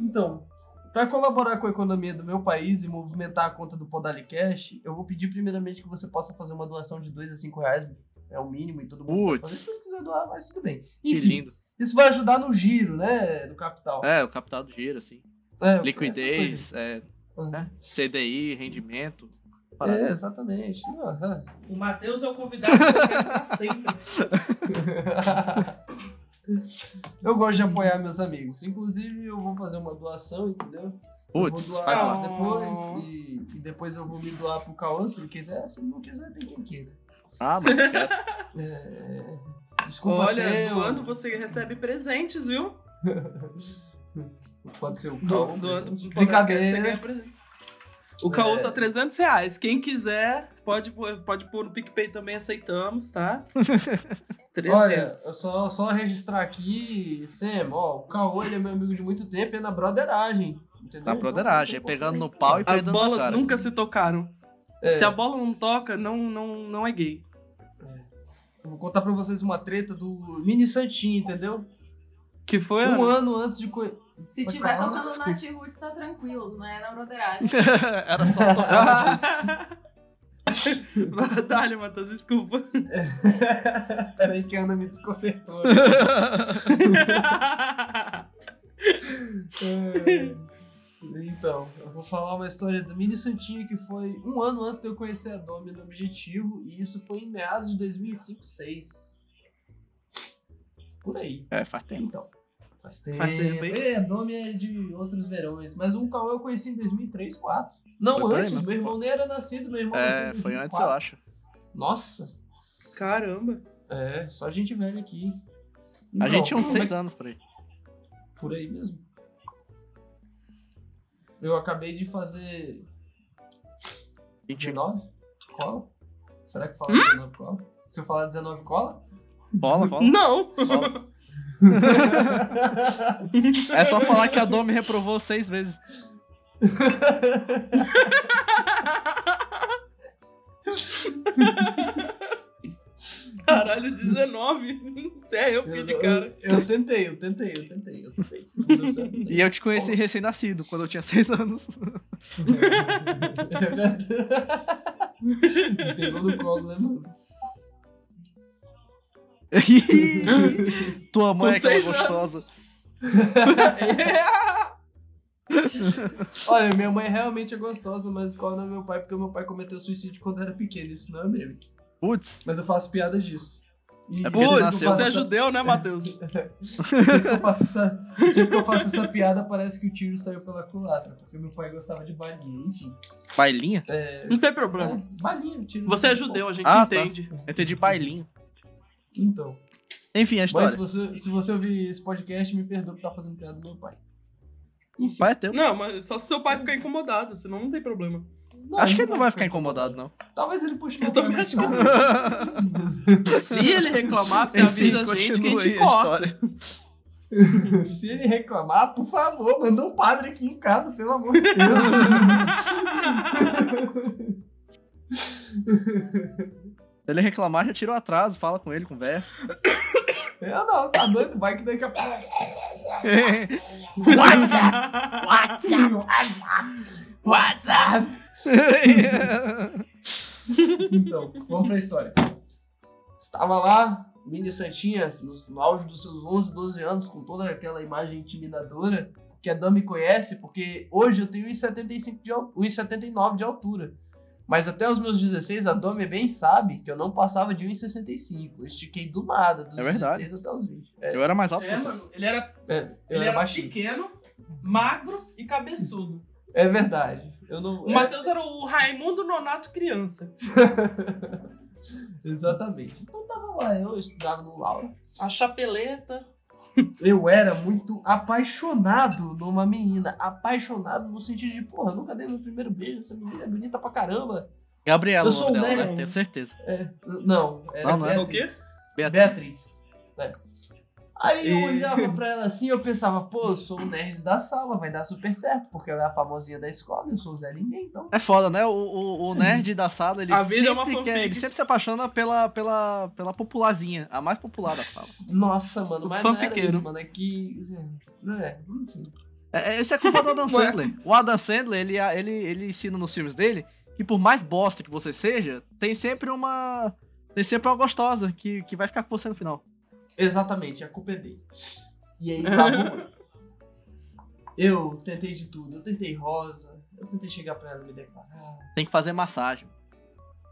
S4: Então, para colaborar com a economia do meu país e movimentar a conta do Podalicast, eu vou pedir primeiramente que você possa fazer uma doação de 2 a 5 reais. É o mínimo e todo mundo pode
S1: Putz.
S4: fazer. Se você quiser doar, mas tudo bem.
S1: Que
S4: Enfim,
S1: lindo.
S4: isso vai ajudar no giro, né, do capital.
S1: É, o capital do giro, assim.
S4: É,
S1: Liquidez, é,
S4: Uhum.
S1: né, CDI, rendimento.
S4: É,
S1: parada.
S4: exatamente. Aham.
S2: O Matheus é o convidado que eu quero pra sempre. *laughs*
S4: Eu gosto de apoiar meus amigos. Inclusive, eu vou fazer uma doação, entendeu?
S1: Putz,
S4: eu vou
S1: faz
S4: doar
S1: lá.
S4: depois e, e depois eu vou me doar pro Cauã se ele quiser. Se ele não quiser, tem quem queira.
S1: Ah, quero. *laughs*
S4: É, Desculpa
S2: Olha,
S4: ser. o-
S2: doando você recebe presentes, viu? *laughs*
S4: Pode ser o Cauã.
S2: doando
S4: presente.
S2: você ganha
S4: Brincadeira.
S2: O caô
S4: É.
S2: tá 300 reais. Quem quiser, pode, pôr- pode pôr no PicPay também, aceitamos, tá? 300. *laughs*
S4: Olha, eu só, só registrar aqui, Sam, ó, o Caô ele é meu amigo de muito tempo e é na broderagem. Entendeu?
S1: Na
S4: Então,
S1: broderagem, é
S4: não tem
S1: pegando no
S4: problema.
S1: pau e
S2: As
S1: pegando na
S2: bolas
S1: cara.
S2: nunca se tocaram.
S4: É,
S2: Se a bola não toca, não, não, não é gay.
S4: eu Vou contar pra vocês uma treta do Mini Santinho, entendeu?
S2: Que foi?
S4: Um ano antes de. co-
S3: Se
S4: Pode
S3: tiver
S4: falar?
S3: tocando
S2: Desculpa.
S3: Nath Roots, tá tranquilo, não é na broderagem. *laughs*
S1: Era só tocar no
S2: Dale, Matheus, desculpa. *laughs*
S4: Peraí que a Ana me desconcertou. *laughs* É, Então, eu vou falar uma história do Mini Santinho que foi um ano antes de eu conhecer a Domi no Objetivo, e isso foi em meados de 2005, 2006. Por aí.
S1: É, faz tempo.
S4: Então, faz tempo.
S2: Faz tempo, hein?
S4: É, a Domi é de outros verões, mas o Cauê eu conheci em 2003, 2004. Não,
S1: Foi por aí
S4: antes,
S1: mesmo.
S4: meu irmão nem era nascido, meu irmão nasceu em
S1: É, foi antes,
S4: 2004.
S1: eu acho.
S4: Nossa,
S2: Caramba.
S4: é, só gente velha aqui.
S1: A
S4: Então,
S1: gente tinha uns
S4: como é
S1: seis anos por aí.
S4: Por aí mesmo. Eu acabei de fazer
S1: 20
S4: 19 cola? Será que
S2: Hum?
S4: fala 19 cola? Se eu falar 19 cola?
S1: Bola, bola.
S2: Não!
S1: bola. *laughs* *laughs* É só falar que a Domi reprovou seis vezes.
S2: Caralho, 19. É, eu fiquei
S4: Eu,
S2: de cara.
S4: eu, eu tentei, eu tentei, eu tentei, eu tentei. Né?
S1: E eu te conheci recém-nascido, quando eu tinha seis anos.
S4: É verdade. *laughs* Pegou no colo, né, mano?
S1: Tua mãe é aquela
S2: anos.
S1: gostosa. *laughs*
S4: Olha, minha mãe realmente é gostosa, mas não é meu pai, porque meu pai cometeu suicídio quando era pequeno, isso não é meme.
S1: Putz,
S4: Mas eu faço piada disso. E
S1: É
S2: Putz, você é
S4: essa-
S2: judeu, né, Matheus? *laughs*
S4: Sempre que, eu faço essa, sempre que eu faço essa piada, parece que o tiro saiu pela culatra, porque meu pai gostava de balinha, enfim.
S1: bailinha?
S4: É,
S2: Não tem problema.
S4: é, balinha, tiro.
S2: Você é judeu, a gente
S1: Ah, tá.
S2: entende.
S1: Eu entendi bailinho.
S4: Então.
S1: Enfim, a
S4: Mas
S1: história.
S4: se você, se você ouvir esse podcast, me perdoa por estar fazendo piada do meu pai. Enfim.
S1: Pai é teu.
S2: Não, mas só se seu pai ficar incomodado, senão não tem problema.
S1: Acho que ele não vai ficar incomodado, não.
S4: Talvez ele puxe
S2: Eu
S4: meu pai
S2: também acho que. *laughs* Se ele reclamar, você
S1: Enfim,
S2: avisa a gente que a gente corta. *laughs*
S4: Se ele reclamar, por favor, manda um padre aqui em casa, pelo amor de Deus. *laughs*
S1: Se ele reclamar, já tira o atraso, fala com ele, conversa.
S4: Eu não, tá doido? Vai que daqui a WhatsApp! Então, vamos pra história. Estava lá, Mini Santinha, no, no auge dos seus 11, 12 anos, com toda aquela imagem intimidadora que a Dami conhece, porque hoje eu tenho 1,75 de al- 1,79 de altura. Mas até os meus 16, a Domi bem sabe que eu não passava de 1,65. Eu estiquei do nada, dos
S1: É verdade.
S4: 16 até os 20. É,
S1: Eu era mais alto.
S2: É, mano, ele era,
S4: é, eu
S2: ele
S4: era
S2: era
S4: baixinho.
S2: pequeno, magro e cabeçudo.
S4: É verdade. Eu não.
S2: O
S4: é-
S2: Matheus era o Raimundo Nonato criança. *laughs*
S4: Exatamente. Então tava lá, eu estudava no Laura.
S2: A chapeleta.
S4: Eu era muito apaixonado numa menina. Apaixonado no sentido de, porra, nunca dei meu primeiro beijo, essa menina é bonita pra caramba.
S1: Gabriela,
S4: Eu
S1: o
S4: sou o
S1: dela, né? Tenho certeza.
S4: É, não, era
S1: Não, não é.
S4: Beatriz.
S1: Beatriz.
S4: Beatriz. É. Aí eu olhava *laughs* pra ela assim, eu pensava, pô, eu sou o nerd da sala, vai dar super certo, porque ela é a famosinha da escola, eu sou o Zé Ninguém, então.
S1: É foda, né? O, o, o *laughs* nerd da sala, ele
S2: A vida
S1: sempre
S2: é uma
S1: quer, ele sempre se apaixona pela, pela, pela popularzinha, a mais popular da sala. *laughs*
S4: Nossa, mano,
S2: O
S4: mas não era isso, mano, é que... É, enfim.
S1: É, é- esse é culpa do Adam. Sandler. O Adam Sandler, ele, ele, ele ensina nos filmes dele que por mais bosta que você seja, tem sempre uma. Tem sempre uma gostosa que, que vai ficar com você no final.
S4: Exatamente, a culpa é dele. E aí, *laughs* babu, eu tentei de tudo, eu tentei rosa, eu tentei chegar pra ela e me declarar,
S1: Tem que fazer massagem.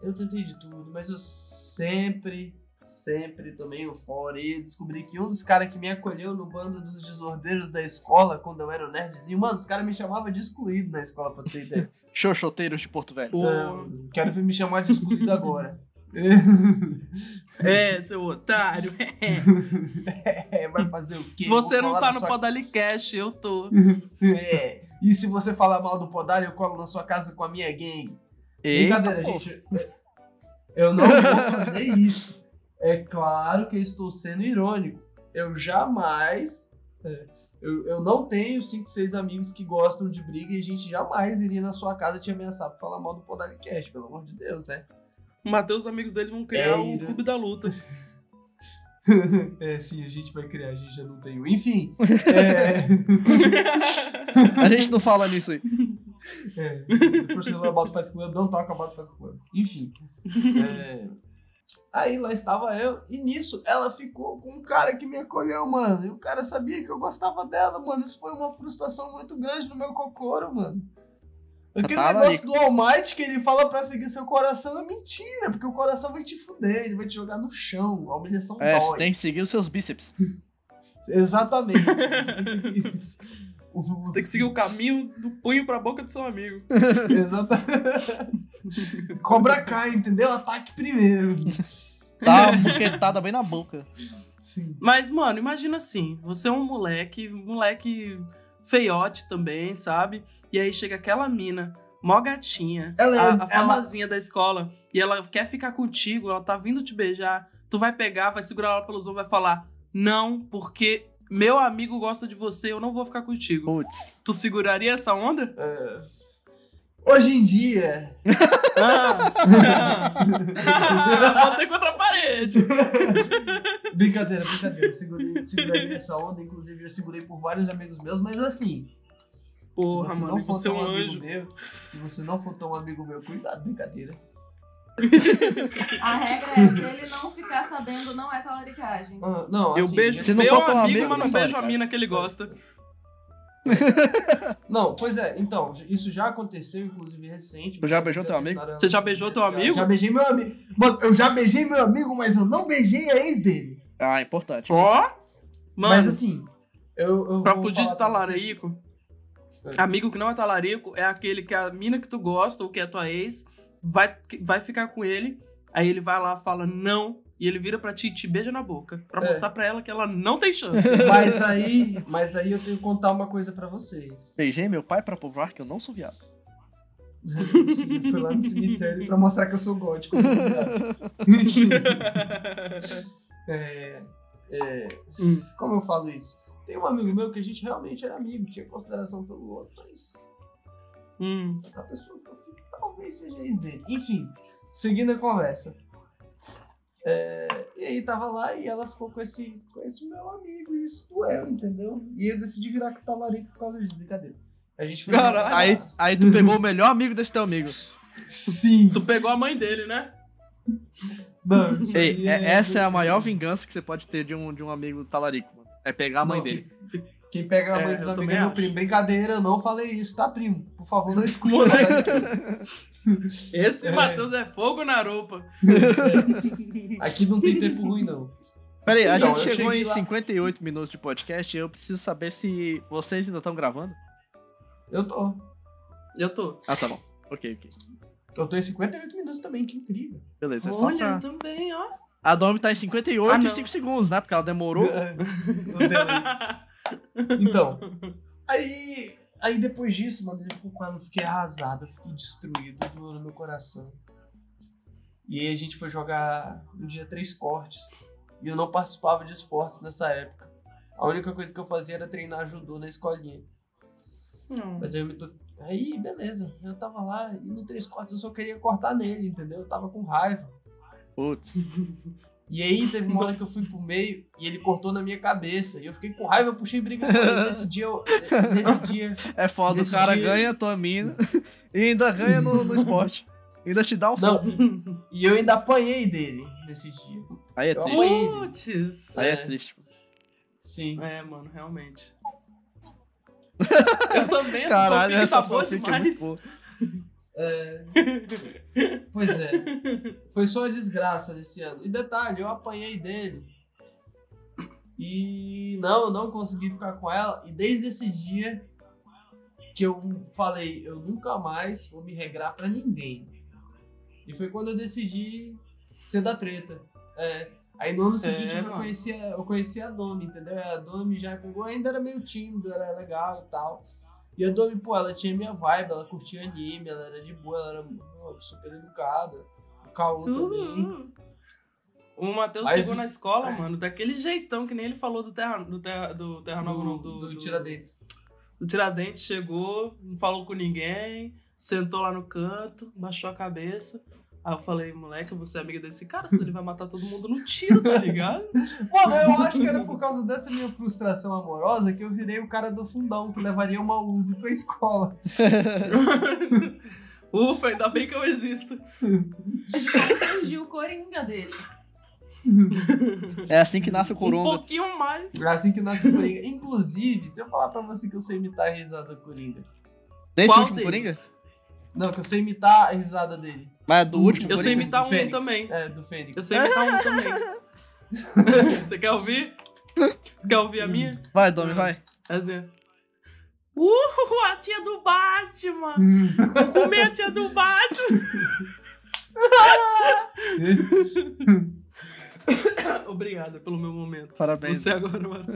S4: eu tentei de tudo, mas eu sempre, sempre tomei um fora. E eu descobri que um dos caras que me acolheu no bando dos desordeiros da escola, quando eu era o nerdzinho, mano, os caras me chamavam de excluído na escola, pra ter ideia. *laughs*
S1: Xoxoteiros de Porto Velho.
S4: Não, quero ver me chamar de excluído agora. *laughs*
S2: é, seu otário. *laughs*
S4: é, vai fazer o quê?
S2: Você não tá no
S4: sua
S2: Podalicast, eu tô. *laughs*
S4: É. E se você falar mal do Podalho, eu colo na sua casa com a minha gang.
S1: Eita,
S4: Brincadeira,
S1: pô.
S4: gente. Eu não vou fazer isso. É claro que eu estou sendo irônico. Eu jamais. é, eu, eu não tenho 5, 6 amigos que gostam de briga e a gente jamais iria na sua casa te ameaçar por falar mal do Podalicast, pelo amor de Deus, né?
S2: O Matheus e os amigos dele vão criar
S4: É,
S2: o
S4: Ira.
S2: Clube da Luta. *laughs*
S4: é, sim, a gente vai criar, a gente já não tem um. Enfim. É. *laughs*
S1: A gente não fala nisso aí.
S4: É, the person about Fight Club, don't talk about Fight Club. Enfim. é, aí lá estava eu, e nisso ela ficou com um cara que me acolheu, mano. E o cara sabia que eu gostava dela, mano. Isso foi uma frustração muito grande no meu cocoro, mano. Aquele
S1: Tá
S4: negócio do All Might que ele fala pra seguir seu coração é mentira, porque o coração vai te fuder, ele vai te jogar no chão, a humilhação
S1: É,
S4: dói.
S1: você tem que seguir os seus bíceps. *laughs*
S4: Exatamente. Você tem que seguir. *laughs*
S2: Você tem que seguir o caminho do punho pra boca do seu amigo. *laughs*
S4: Exatamente. Cobra Kai, entendeu? Ataque primeiro.
S1: Uma buquetada bem na boca.
S4: Sim.
S2: Mas, mano, imagina assim: você é um moleque, moleque feiote também, sabe? E aí chega aquela mina, mó gatinha,
S4: Ela é-
S2: a, a
S4: ela-
S2: famosinha da escola, e ela quer ficar contigo, ela tá vindo te beijar. Tu vai pegar, vai segurar ela pelos ombros, vai falar: Não, porque meu amigo gosta de você, eu não vou ficar contigo.
S1: Putz.
S2: Tu seguraria essa onda?
S4: É, Hoje em dia, *laughs*
S2: Ah, *laughs* ah. Botei contra a parede. *laughs*
S4: brincadeira, brincadeira, eu segurei, segurei essa onda, inclusive eu segurei por vários amigos meus, mas assim,
S2: Porra,
S4: se você
S2: mano,
S4: não for
S2: você é
S4: tão
S2: um
S4: amigo
S2: anjo.
S4: meu, se você não for tão amigo meu, cuidado, brincadeira.
S3: A regra é se ele não ficar sabendo, não é talaricagem.
S4: Ah, não,
S2: Eu
S4: assim,
S2: beijo
S1: se não
S2: meu
S1: for
S2: amigo,
S1: amigo,
S2: mas não
S1: não
S2: beijo a mina que ele gosta.
S4: Não, pois é, então, isso já aconteceu, inclusive, recente.
S1: Tu já beijou teu amigo?
S2: Você já beijou teu amigo?
S4: Já beijei meu amigo. Mano, eu já beijei meu amigo, mas eu não beijei a ex dele.
S1: Ah, importante.
S2: Ó, mano,
S4: mas assim, eu, eu
S2: pra fugir de talarico,
S4: É.
S2: amigo que não é talarico é aquele que a mina que tu gosta ou que é tua ex vai, vai ficar com ele, aí ele vai lá fala não, e ele vira pra ti e te beija na boca, pra
S4: É.
S2: mostrar pra ela que ela não tem chance. *laughs*
S4: Mas aí, mas aí eu tenho que contar uma coisa pra vocês.
S1: Beijei meu pai pra provar que eu não sou viado.
S4: Sim, eu fui lá no cemitério pra mostrar que eu sou gótico. *laughs* é, é,
S2: Hum.
S4: como eu falo isso? Tem um amigo meu que a gente realmente era amigo, tinha consideração pelo outro, mas
S2: Hum,
S4: a pessoa que eu fico talvez seja ex dele. Enfim, seguindo a conversa. É, e aí tava lá e ela ficou com esse, com esse meu amigo, e isso doeu, entendeu? E eu decidi virar talarico por causa disso, brincadeira. A gente foi
S2: Caralho.
S1: Aí, aí tu pegou o melhor amigo desse teu amigo.
S4: Sim.
S2: tu pegou a mãe dele, né?
S4: Não, isso
S1: Ei,
S4: aí
S1: é- essa é a maior vingança que você pode ter de um, de um amigo talarico, mano. É pegar a mãe
S4: Não,
S1: dele.
S4: Quem pega a
S2: É,
S4: mãe dos
S2: eu
S4: amigos é meu
S2: acho.
S4: primo. Brincadeira, eu não falei isso, tá, primo? Por favor, não escute
S2: Moleque. *laughs* *laughs* Esse
S4: É.
S2: Matheus é fogo na roupa. *laughs*
S4: Aqui não tem tempo ruim, não.
S1: Peraí, a
S4: Então,
S1: gente chegou em
S4: lá-
S1: 58 minutos de podcast e eu preciso saber se vocês ainda estão gravando.
S4: Eu tô.
S2: Eu tô.
S1: Ah, tá bom. Ok, ok.
S4: Eu tô em 58 minutos também, que incrível.
S1: Beleza, é só
S2: Olha,
S1: pra...
S2: eu também, ó.
S1: A Domi tá em 58
S2: Ah,
S1: e
S2: não.
S1: 5 segundos, né? Porque ela demorou. *laughs*
S4: O delay. Então, aí, aí depois disso, mano, ele ficou com ela, eu fiquei arrasado, eu fiquei destruído, doeu no meu coração. E aí a gente foi jogar um dia três cortes. E eu não participava de esportes nessa época. A única coisa que eu fazia era treinar judô na escolinha.
S2: Não.
S4: Mas aí eu me to... Aí, beleza. Eu tava lá e no três cortes eu só queria cortar nele, entendeu? Eu tava com raiva.
S1: Putz. *laughs*
S4: E aí teve uma hora que eu fui pro meio e ele cortou na minha cabeça. E eu fiquei com raiva, eu puxei briga com ele. Nesse dia, eu, nesse *laughs* dia.
S1: É foda, o cara
S4: dia-
S1: ganha a tua mina *laughs* e ainda ganha no, no esporte. Ainda te dá um
S4: Não,
S1: soco.
S4: e eu ainda apanhei dele nesse dia.
S1: Aí é
S4: eu
S1: triste.
S2: Putz.
S1: Aí é
S4: É.
S1: triste.
S4: Sim.
S2: É, mano, realmente. *laughs* Eu também,
S1: Caralho,
S2: fanfic
S1: essa
S2: tá boa
S1: fanfic é muito
S2: demais.
S1: boa.
S4: É, pois é. Foi só desgraça desse ano. E detalhe, eu apanhei dele. E não, eu não consegui ficar com ela. E desde esse dia que eu falei, eu nunca mais vou me regrar pra ninguém. E foi quando eu decidi ser da treta. É. Aí no ano seguinte eu já
S2: mano.
S4: conheci a, eu conheci a Domi, entendeu? A Domi já pegou, ainda era meio tímido, era legal e tal. E a Domi, pô, ela tinha minha vibe, ela curtia anime, ela era de boa, ela era pô, super educada. O Caô também.
S2: Uhum. O Matheus
S4: Mas-
S2: chegou na escola, mano, daquele jeitão que nem ele falou do Terra, do terra, do terra Nova, não,
S4: Do,
S2: do,
S4: do Tiradentes.
S2: do Tiradentes, chegou, não falou com ninguém, sentou lá no canto, baixou a cabeça. Aí eu falei, moleque, eu vou ser amiga desse cara, senão ele vai matar todo mundo no tiro, tá ligado? *laughs*
S4: Mano, eu acho que era por causa dessa minha frustração amorosa que eu virei o cara do fundão, que levaria uma Uzi pra escola. *laughs*
S2: Ufa, ainda bem que eu existo.
S3: Fugiu o coringa dele.
S1: É assim que nasce o
S2: Um
S1: Coronga.
S2: pouquinho mais.
S4: É assim que nasce o Coringa. Inclusive, se eu falar pra você que eu sei imitar a risada do Coringa.
S1: Desse
S2: Qual
S1: último Coringa?
S2: deles?
S4: Não, que eu sei imitar a risada dele.
S1: Mas é do último
S2: Eu sei imitar um
S4: Fênix.
S2: também.
S4: É, do Fênix.
S2: Eu sei imitar um também. *laughs* Você quer ouvir? Você quer ouvir a minha?
S1: Vai, Domi, vai.
S2: É assim. Uh, a tia do Batman! Vou comer a tia do Batman! *laughs* Obrigada pelo meu momento.
S1: Parabéns.
S2: Você agora, mano. *laughs*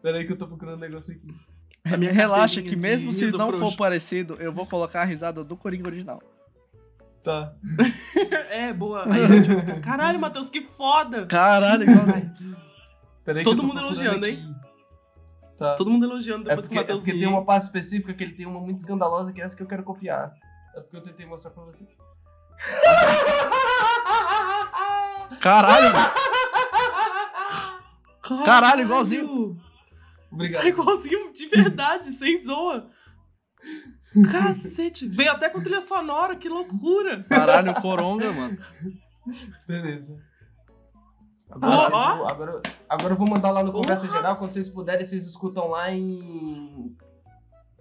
S4: Peraí que eu tô procurando um negócio aqui. *laughs*
S1: Relaxa que mesmo se não
S2: frouxo.
S1: for parecido, eu vou colocar a risada do Coringa original.
S4: Tá. *laughs*
S2: É, boa. Aí a gente Caralho, Matheus, que foda!
S1: Caralho, igual...
S4: Peraí
S2: Todo mundo elogiando,
S4: aqui. Tá.
S2: Todo mundo elogiando
S4: É
S2: depois
S4: porque,
S2: que o
S4: é
S2: Matheus
S4: porque
S2: ri.
S4: tem uma parte específica que ele tem uma muito escandalosa que é essa que eu quero copiar. É porque eu tentei mostrar pra vocês.
S1: Caralho, mano. *laughs* Caralho, igualzinho.
S4: Obrigado.
S2: Tá igualzinho de verdade, sem zoa. Cacete. Veio até com trilha sonora, que loucura.
S1: Caralho, Coronga, mano.
S4: Beleza. Agora,
S2: Ó,
S4: vocês vão- agora, agora eu vou mandar lá no Conversa
S2: Porra.
S4: Geral. Quando vocês puderem, vocês escutam lá em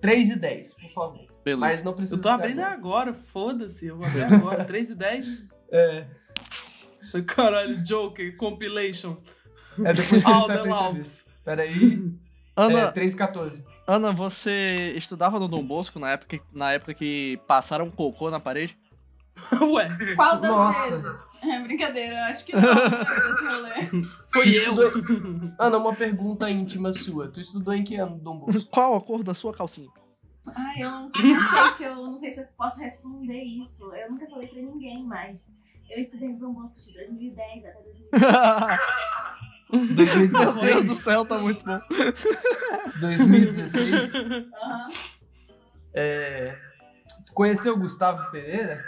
S4: 3 e 10, por favor.
S1: Beleza.
S4: Mas não precisa
S2: Eu tô abrindo
S4: agora.
S2: agora, foda-se. Eu vou abrir agora. 3 e 10.
S4: É.
S2: Caralho, Joker, compilation.
S4: É depois que ele sai pra entrevista. Pera aí.
S1: Ana,
S4: É 3 e 14.
S1: Ana, você estudava no Dom Bosco na época, na época que passaram cocô na parede? *laughs*
S2: Ué,
S3: Qual das
S4: Nossa.
S3: vezes? É brincadeira, acho que *laughs* não.
S2: Foi eu.
S4: estudou- Ana, uma pergunta íntima sua. Tu estudou em que ano, Dom Bosco?
S1: Qual a cor da sua calcinha?
S3: Ai, eu não sei se eu não sei se eu posso responder isso. Eu nunca falei pra ninguém, mas eu estudei no Dom Bosco de 2010 até *laughs* 2020.
S1: Meu Deus do
S4: 2016.
S1: céu, tá muito bom. *laughs*
S4: 2016.
S3: Aham.
S4: É... Conheceu o Gustavo Pereira?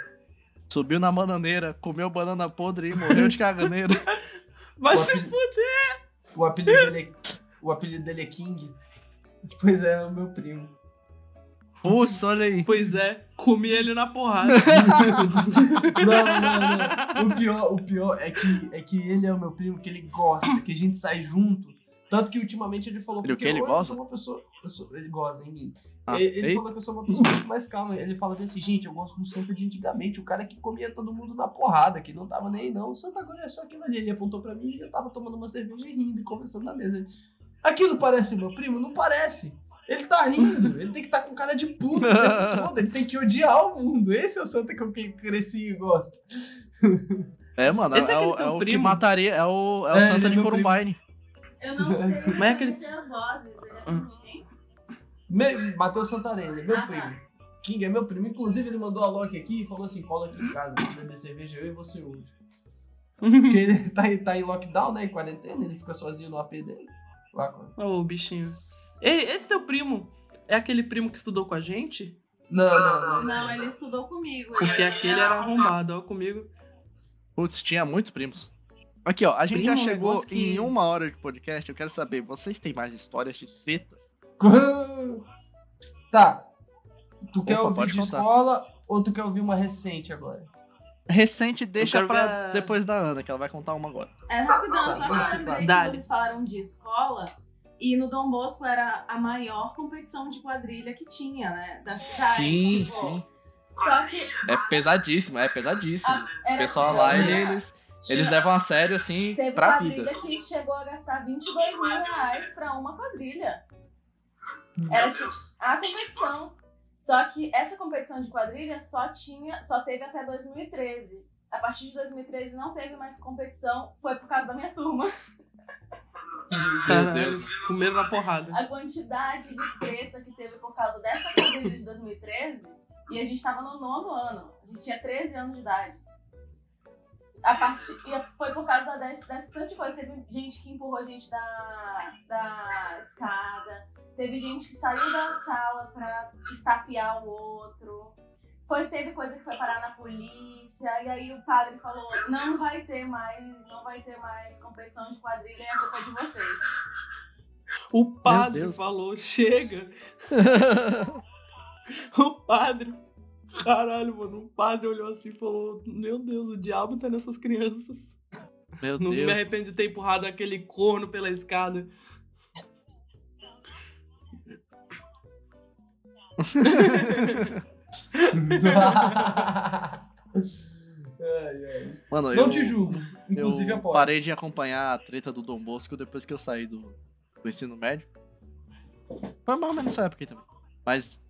S1: Subiu na bananeira, comeu banana podre e morreu de caganeira. *laughs*
S2: Vai se
S4: apelido-
S2: fuder.
S4: O apelido dele é, o apelido dele é King. Pois é, é o meu primo.
S1: Putz, olha aí.
S2: Pois é, comi ele na porrada. *laughs*
S4: Não, não, não. O pior, o pior é que, é que ele é o meu primo, que ele gosta, que a gente sai junto. Tanto que ultimamente ele falou
S1: Ele
S4: porque
S1: quê? Ele
S4: eu, eu
S1: gosta?
S4: sou uma pessoa. eu sou- ele goza em mim.
S1: Ah,
S4: ele
S1: ei?
S4: falou que eu sou uma pessoa muito mais calma. Ele fala assim, gente, eu gosto do Santa de antigamente, o cara que comia todo mundo na porrada, que não tava nem aí, não. O Santa agora é só aquilo ali. Ele apontou pra mim e eu tava tomando uma cerveja e rindo e conversando na mesa. Aquilo parece meu primo? Não parece. Ele tá rindo, ele tem que estar com cara de puto o tempo *laughs* todo, ele tem que odiar o mundo. Esse é o Santa que eu que- cresci e gosto.
S1: É, mano,
S2: Esse é
S1: é,
S2: aquele
S1: o, é o que mataria, é o, é o
S4: É,
S1: Santa
S4: ele é
S1: de
S4: meu
S1: Corumbine.
S3: Eu não *laughs* sei
S2: Mas é aquele-
S3: reconhecer as vozes. Ele é primo de quem?
S4: Me- Matheus Santarelli, é meu
S3: Ah, tá.
S4: primo. King é meu primo. Inclusive, ele mandou a Loki aqui e falou assim: cola aqui em casa, vamos beber cerveja eu e você hoje. *laughs* Porque ele tá, em- tá em lockdown, né? Em quarentena, ele fica sozinho no AP dele. Lá com...
S2: Ô, bichinho. Ei, esse teu primo é aquele primo que estudou com a gente?
S4: Não, não, não.
S3: Não,
S4: esse-
S3: ele estudou comigo.
S2: Porque
S3: Ele
S2: aquele era arrombado, ó, comigo.
S1: Putz, tinha muitos primos. Aqui, ó, a gente
S2: Primo
S1: já chegou
S2: que-
S1: em uma hora de podcast. Eu quero saber, vocês têm mais histórias de tretas? *laughs*
S4: Tá. Tu quer
S1: Opa,
S4: ouvir de
S1: contar.
S4: escola ou tu quer ouvir uma recente agora?
S1: Recente, deixa pra
S2: ver
S1: depois da Ana, que ela vai contar uma agora.
S3: É rapidão, só que eu lembrei que vocês falaram de escola. E no Dom Bosco era a maior competição de quadrilha que tinha, né? Da cidade.
S1: Sim,
S3: Tipo,
S1: sim.
S3: Só que
S1: É pesadíssimo, é pesadíssimo.
S3: Ah, era
S1: o pessoal lá, eles,
S3: tinha-
S1: eles levam a sério, assim,
S3: Teve
S1: pra
S3: quadrilha
S1: vida.
S3: que chegou a gastar 22 mil reais pra uma quadrilha. Era tipo a competição. Só que essa competição de quadrilha só tinha, só teve até 2013. A partir de 2013 não teve mais competição, foi por causa da minha turma.
S2: Caralho,
S1: Deus.
S2: comeram na porrada.
S3: A quantidade de treta que teve por causa dessa quadrilha de 2013, e a gente tava no nono ano, a gente tinha 13 anos de idade. A partir, e foi por causa desse, desse tanto de coisa. Teve gente que empurrou a gente da, da escada, teve gente que saiu da sala pra estapear o outro. Foi, teve coisa que foi parar na polícia, e aí o padre falou: não vai ter mais, não vai ter mais competição de quadrilha, é culpa de vocês.
S2: O padre falou, chega. *laughs* o padre. Caralho, mano. O padre olhou assim e falou: Meu Deus, o diabo tá nessas crianças.
S1: Meu
S2: Não me
S1: Deus.
S2: arrependo de ter empurrado aquele corno pela escada. *laughs* *laughs*
S1: Mano,
S4: Não
S1: eu,
S4: te julgo. Inclusive
S1: eu
S4: apoio.
S1: parei de acompanhar a treta do Dom Bosco depois que eu saí do, do ensino médio. Foi mais ou menos nessa época aí também. Mas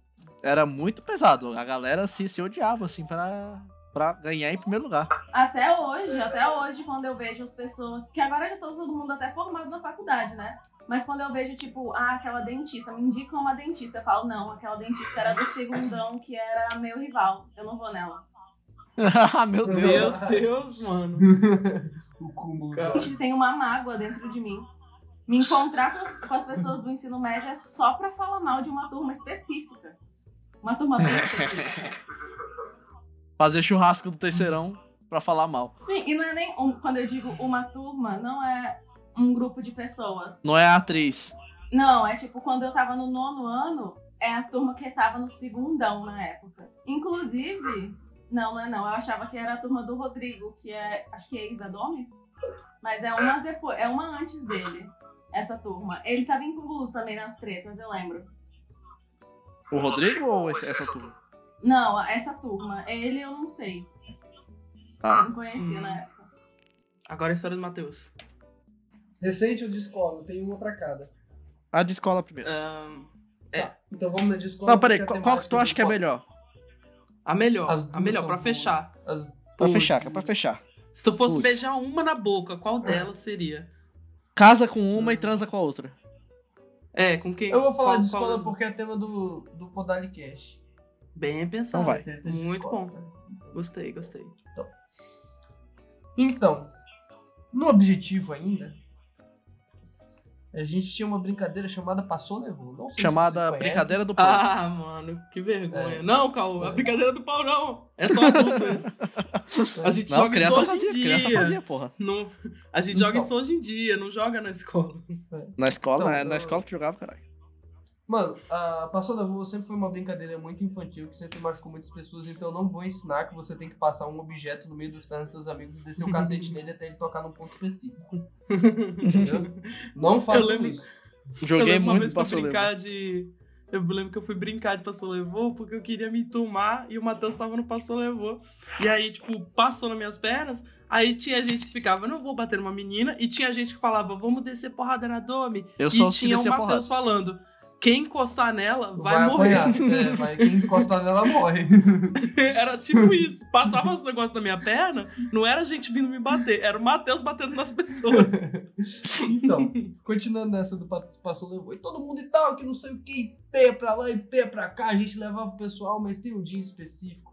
S1: era muito pesado. A galera se, se odiava, assim, pra, pra ganhar em primeiro lugar.
S3: Até hoje, até hoje, quando eu vejo as pessoas. Que agora já tá todo mundo até formado na faculdade, né? Mas quando eu vejo, tipo, ah, aquela dentista, me indicam uma dentista. Eu falo, não, aquela dentista era do segundão, que era meu rival. Eu não vou nela. *laughs*
S1: Ah, Meu Deus.
S2: Meu Deus, mano. *laughs*
S4: o cúmulo.
S3: Gente, tem uma mágoa dentro de mim. Me encontrar com as, com as pessoas do ensino médio é só pra falar mal de uma turma específica. Uma turma bem específica. *laughs*
S1: Fazer churrasco do terceirão pra falar mal.
S3: Sim, e não é nem. um- quando eu digo uma turma, não é um grupo de pessoas.
S1: Não é a atriz.
S3: Não, é tipo, quando eu tava no nono ano, é a turma que tava no segundão na época. Inclusive, não, não é não. Eu achava que era a turma do Rodrigo, que é, acho que é ex da Domi. Mas é uma depois, é uma antes dele, essa turma. Ele tava incluso também nas tretas, eu lembro.
S1: O Rodrigo ou esse- essa turma?
S3: Não, essa turma. Ele eu não sei. Eu
S1: Ah,
S3: não conhecia
S2: Hum.
S3: na época.
S2: Agora a história do Matheus.
S4: Recente ou de escola? Tem uma pra cada.
S1: a de escola primeiro.
S2: Ahn,
S4: Tá, então vamos na de escola.
S1: Não, peraí, qual, qual que tu acha que é melhor?
S2: a melhor.
S4: As
S2: A melhor, pra
S4: boas.
S2: fechar.
S4: As-
S1: Pra fechar, é pra fechar.
S2: Se tu fosse
S1: Putz.
S2: beijar uma na boca, qual delas seria?
S1: Casa com uma e transa com a outra.
S2: É, com quem?
S4: Eu vou falar
S2: qual-
S4: de
S2: qual-
S4: escola porque é tema do, do Podalicast.
S2: Bem pensado.
S1: Então vai.
S4: Treta de
S2: Muito
S4: escola,
S2: bom.
S4: né?
S2: Gostei, gostei.
S4: Então, no objetivo ainda, a gente tinha uma brincadeira chamada Passou Levou. Não sei se
S1: Chamada
S4: vocês conhecem.
S1: Brincadeira do Pau.
S2: Ah, mano, que vergonha.
S4: É.
S2: Não, Cal, a
S4: É.
S2: brincadeira do pau não. É só adulto isso. A gente
S1: Não,
S2: joga
S1: criança
S2: isso hoje
S1: fazia,
S2: em dia.
S1: criança fazia, porra.
S2: Não, a gente joga
S4: Então.
S2: isso hoje em dia, não joga na escola.
S1: Na escola,
S4: Então,
S1: é na
S4: eu-
S1: escola que jogava, caralho.
S4: Mano, a Passou Levou sempre foi uma brincadeira muito infantil que sempre machucou muitas pessoas, então eu não vou ensinar que você tem que passar um objeto no meio das pernas dos seus amigos e descer o cacete *laughs* nele até ele tocar num ponto específico. Entendeu? *laughs* Não
S2: lembro-
S4: isso.
S2: eu
S1: Joguei
S2: uma
S1: muito passou
S2: brincar de. Eu lembro que eu fui brincar de Passou Levou porque eu queria me tomar e o Matheus tava no Passou Levou. E aí, tipo, passou nas minhas pernas. Aí tinha gente que ficava, não vou bater numa menina. E tinha gente que falava, vamos descer porrada na Domi.
S1: Eu
S2: e
S1: só
S2: tinha o Matheus falando, quem encostar nela vai,
S4: Vai,
S2: morrer.
S4: É, *laughs* vai, quem encostar nela morre. *laughs*
S2: Era tipo isso. Passava os negócios na minha perna, não era gente vindo me bater, era o Matheus batendo nas pessoas. *laughs*
S4: Então, continuando nessa do pa- Passou Levou. E todo mundo e tal, que não sei o que, pé pra lá e pé pra cá, a gente levava o pessoal, mas tem um dia específico.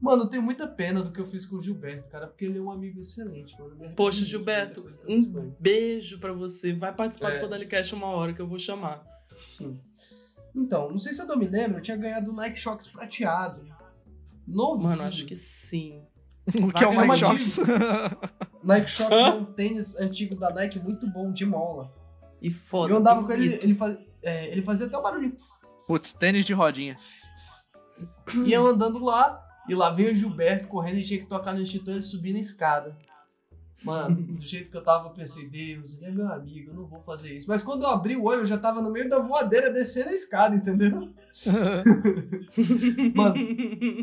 S4: Mano, eu tenho muita pena do que eu fiz com o Gilberto, cara, porque ele é um amigo excelente, mano.
S2: Poxa, Gilberto, um beijo pra você. Vai participar
S4: É.
S2: do Podalicast uma hora que eu vou chamar.
S4: Sim. Então, não sei se eu me lembro, eu tinha ganhado o Nike Shox prateado. Novinho.
S2: Mano, acho que sim.
S1: O que é o
S4: chamar
S1: Shox?
S4: Nike Shox é um tênis antigo da Nike muito bom, de mola.
S2: E foda.
S4: eu andava com ele, ele, faz, é, ele fazia até o barulhinho.
S1: Putz, tênis de rodinha.
S4: E eu andando lá, e lá veio o Gilberto correndo e tinha que tocar no extintor e subir na escada. Mano, do jeito que eu tava, eu pensei, Deus, ele é meu amigo, eu não vou fazer isso. Mas quando eu abri o olho, eu já tava no meio da voadeira descendo a escada, entendeu? *laughs* Mano,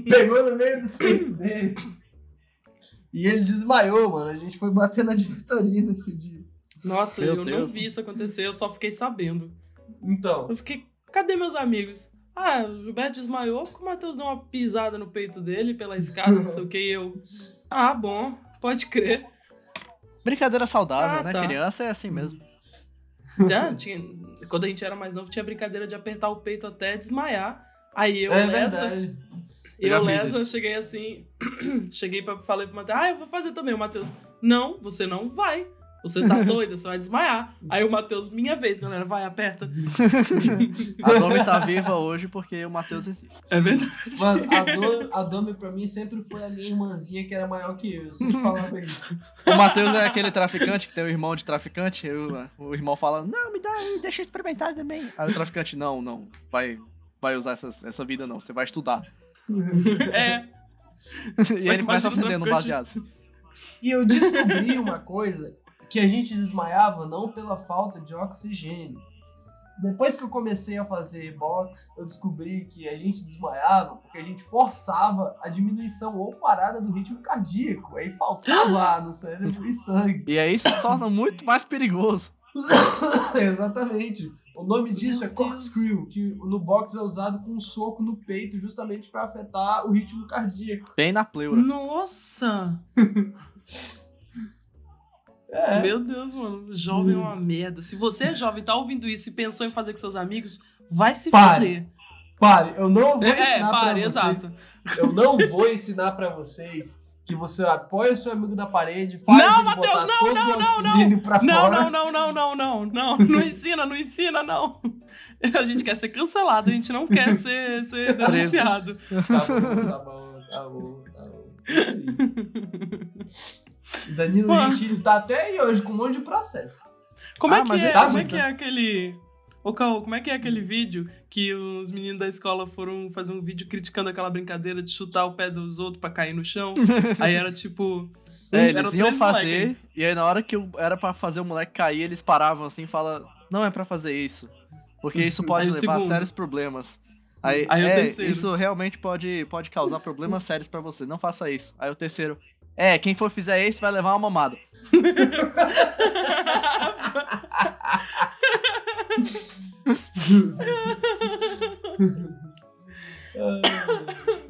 S4: pegou no meio dos peitos dele. E ele desmaiou, mano. A gente foi bater na diretoria nesse dia.
S2: Nossa,
S1: Meu
S2: eu não
S1: Deus.
S2: vi isso acontecer, eu só fiquei sabendo.
S4: Então,
S2: Eu fiquei, cadê meus amigos? Ah, o Gilberto desmaiou porque o Matheus deu uma pisada no peito dele pela escada, não sei o que, e eu. Ah, bom, pode crer.
S1: Brincadeira saudável,
S2: Ah,
S1: né?
S2: tá.
S1: Criança é assim mesmo.
S2: Já tinha, quando a gente era mais novo, tinha brincadeira de apertar o peito até desmaiar. Aí eu,
S4: é
S2: Lesa,
S4: verdade.
S1: Eu
S2: eu, Lesa, cheguei assim, *clears throat* cheguei pra, falei pro Matheus, ah, eu vou fazer também. O Matheus, não, você não vai. Você tá doido, você vai desmaiar. Aí o Matheus, minha vez, galera, vai, aperta. *laughs*
S1: A Domi tá viva hoje porque o Matheus existe.
S2: É verdade.
S4: Mano, a Domi, a Domi pra mim sempre foi a minha irmãzinha que era maior que eu. Eu sempre falava isso.
S1: O Matheus é aquele traficante que tem um irmão de traficante. aí o, irmão fala: Não, me dá aí, deixa eu experimentar também. Aí o traficante: Não, não, vai, vai usar essas, essa vida não, você vai estudar.
S2: É, *laughs*
S1: e
S2: Só
S1: aí ele começa a
S2: imagina o
S1: acender no
S2: traficante-
S1: baseado.
S4: E eu descobri uma coisa que a gente desmaiava não pela falta de oxigênio. Depois que eu comecei a fazer box, eu descobri que a gente desmaiava porque a gente forçava a diminuição ou parada do ritmo cardíaco. Aí faltava *gasps* no cérebro e sangue.
S1: E aí isso torna muito mais perigoso. *laughs*
S4: Exatamente. O nome disso
S2: Meu
S4: é corkscrew, que no box é usado com um soco no peito justamente para afetar o ritmo cardíaco.
S1: Bem na pleura.
S2: Nossa! *laughs*
S4: É.
S2: Meu Deus, mano. Jovem é uma merda. Se você é jovem tá ouvindo isso e pensou em fazer com seus amigos, vai se
S4: Pare.
S2: foder.
S4: Pare, eu não vou
S2: É,
S4: ensinar
S2: pare,
S4: pra você. Eu não vou ensinar pra vocês que você apoia seu amigo da parede, faz
S2: Não,
S4: ele
S2: Matheus,
S4: botar
S2: não,
S4: todo
S2: não,
S4: o
S2: não,
S4: oxigênio pra
S2: Não,
S4: fora.
S2: não, não, não, não, não, não. Não ensina, não ensina, não. A gente quer ser cancelado, a gente não quer ser, ser denunciado.
S4: Tá bom, tá bom, tá bom, tá bom. Isso aí. *laughs* Danilo
S2: Mano.
S4: Gentili tá até aí hoje com um monte de processo.
S2: Como
S1: Ah,
S2: é que
S1: mas
S2: é,
S4: tá
S2: como é que é aquele... Ô, Caô, como é que é aquele vídeo que os meninos da escola foram fazer um vídeo criticando aquela brincadeira de chutar o pé dos outros pra cair no chão? *laughs* Aí era tipo...
S1: É, eles iam fazer,
S2: moleque.
S1: e aí na hora que era pra fazer o moleque cair, eles paravam assim e falam: Não é pra fazer isso. Porque isso pode levar a sérios problemas. Aí,
S2: Aí o
S1: é,
S2: terceiro.
S1: isso realmente pode, pode causar problemas sérios pra você. Não faça isso. Aí o terceiro. É, quem for fizer isso vai levar uma mamada.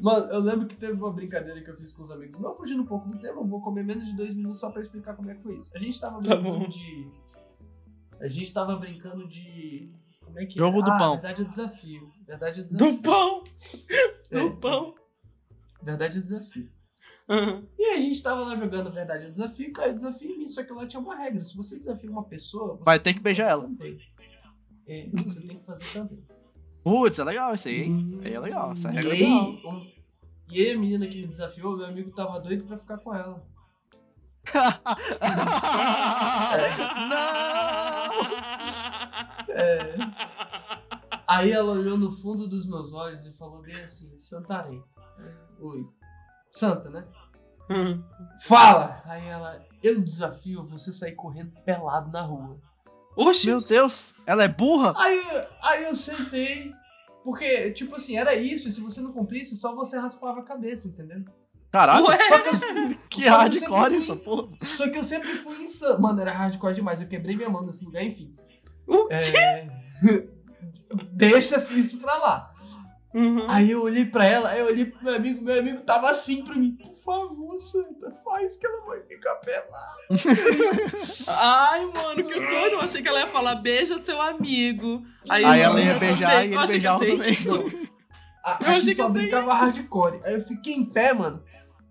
S4: Mano, eu lembro que teve uma brincadeira que eu fiz com os amigos. Não fugindo um pouco do tema, eu vou comer menos de dois minutos só pra explicar como é que foi isso. A gente tava
S2: Tá
S4: brincando
S2: bom.
S4: de. A gente tava brincando de. Como é que
S1: Jogo
S4: é?
S1: do
S4: ah,
S1: pão.
S4: Verdade é desafio. Verdade é desafio.
S2: Do pão!
S4: É,
S2: Do pão!
S4: Verdade é desafio.
S2: Aham.
S4: E aí a gente tava lá jogando Verdade é Desafio, caiu desafio em mim, só que lá tinha uma regra. Se você desafia uma pessoa, você
S1: Vai ter que beijar ela.
S4: Também. É, você tem que fazer também.
S1: Putz, é legal isso aí, hein? Aí é legal. Essa
S4: E
S1: regra é
S4: aí,
S1: legal.
S4: um- e aí a menina que me desafiou, meu amigo tava doido pra ficar com ela.
S1: Não! *laughs*
S4: É. Aí ela olhou no fundo dos meus olhos e falou bem assim, Santarém. Oi. Santa, né? Fala! Aí ela, eu desafio você sair correndo pelado na rua.
S2: Oxi!
S1: Meu Deus, ela é burra?
S4: Aí, aí eu sentei, porque, tipo assim, era isso, e se você não cumprisse, só você raspava a cabeça, entendeu?
S1: Caralho,
S2: Ué?
S4: Só que eu, *laughs*
S1: que
S4: só
S1: hardcore
S4: sempre
S1: essa
S4: fui-
S1: porra.
S4: Só que eu sempre fui insano. Mano, era hardcore demais, eu quebrei minha mão nesse lugar, enfim.
S2: O
S4: É... *laughs* Deixa isso pra lá.
S2: Uhum.
S4: Aí eu olhei pra ela, aí eu olhei pro meu amigo, meu amigo tava assim pra mim. Por favor, Santa, faz que ela vai ficar pelada. *laughs*
S2: Ai, mano, que doido. Eu achei que ela ia falar beija seu amigo.
S1: Aí
S2: eu
S1: ela ia beijar e ele beijava
S2: ser
S1: também.
S2: isso.
S4: A,
S2: Eu
S4: a
S2: achei
S4: gente
S2: que
S4: só
S2: ser
S4: brincava hardcore. Aí eu fiquei em pé, mano.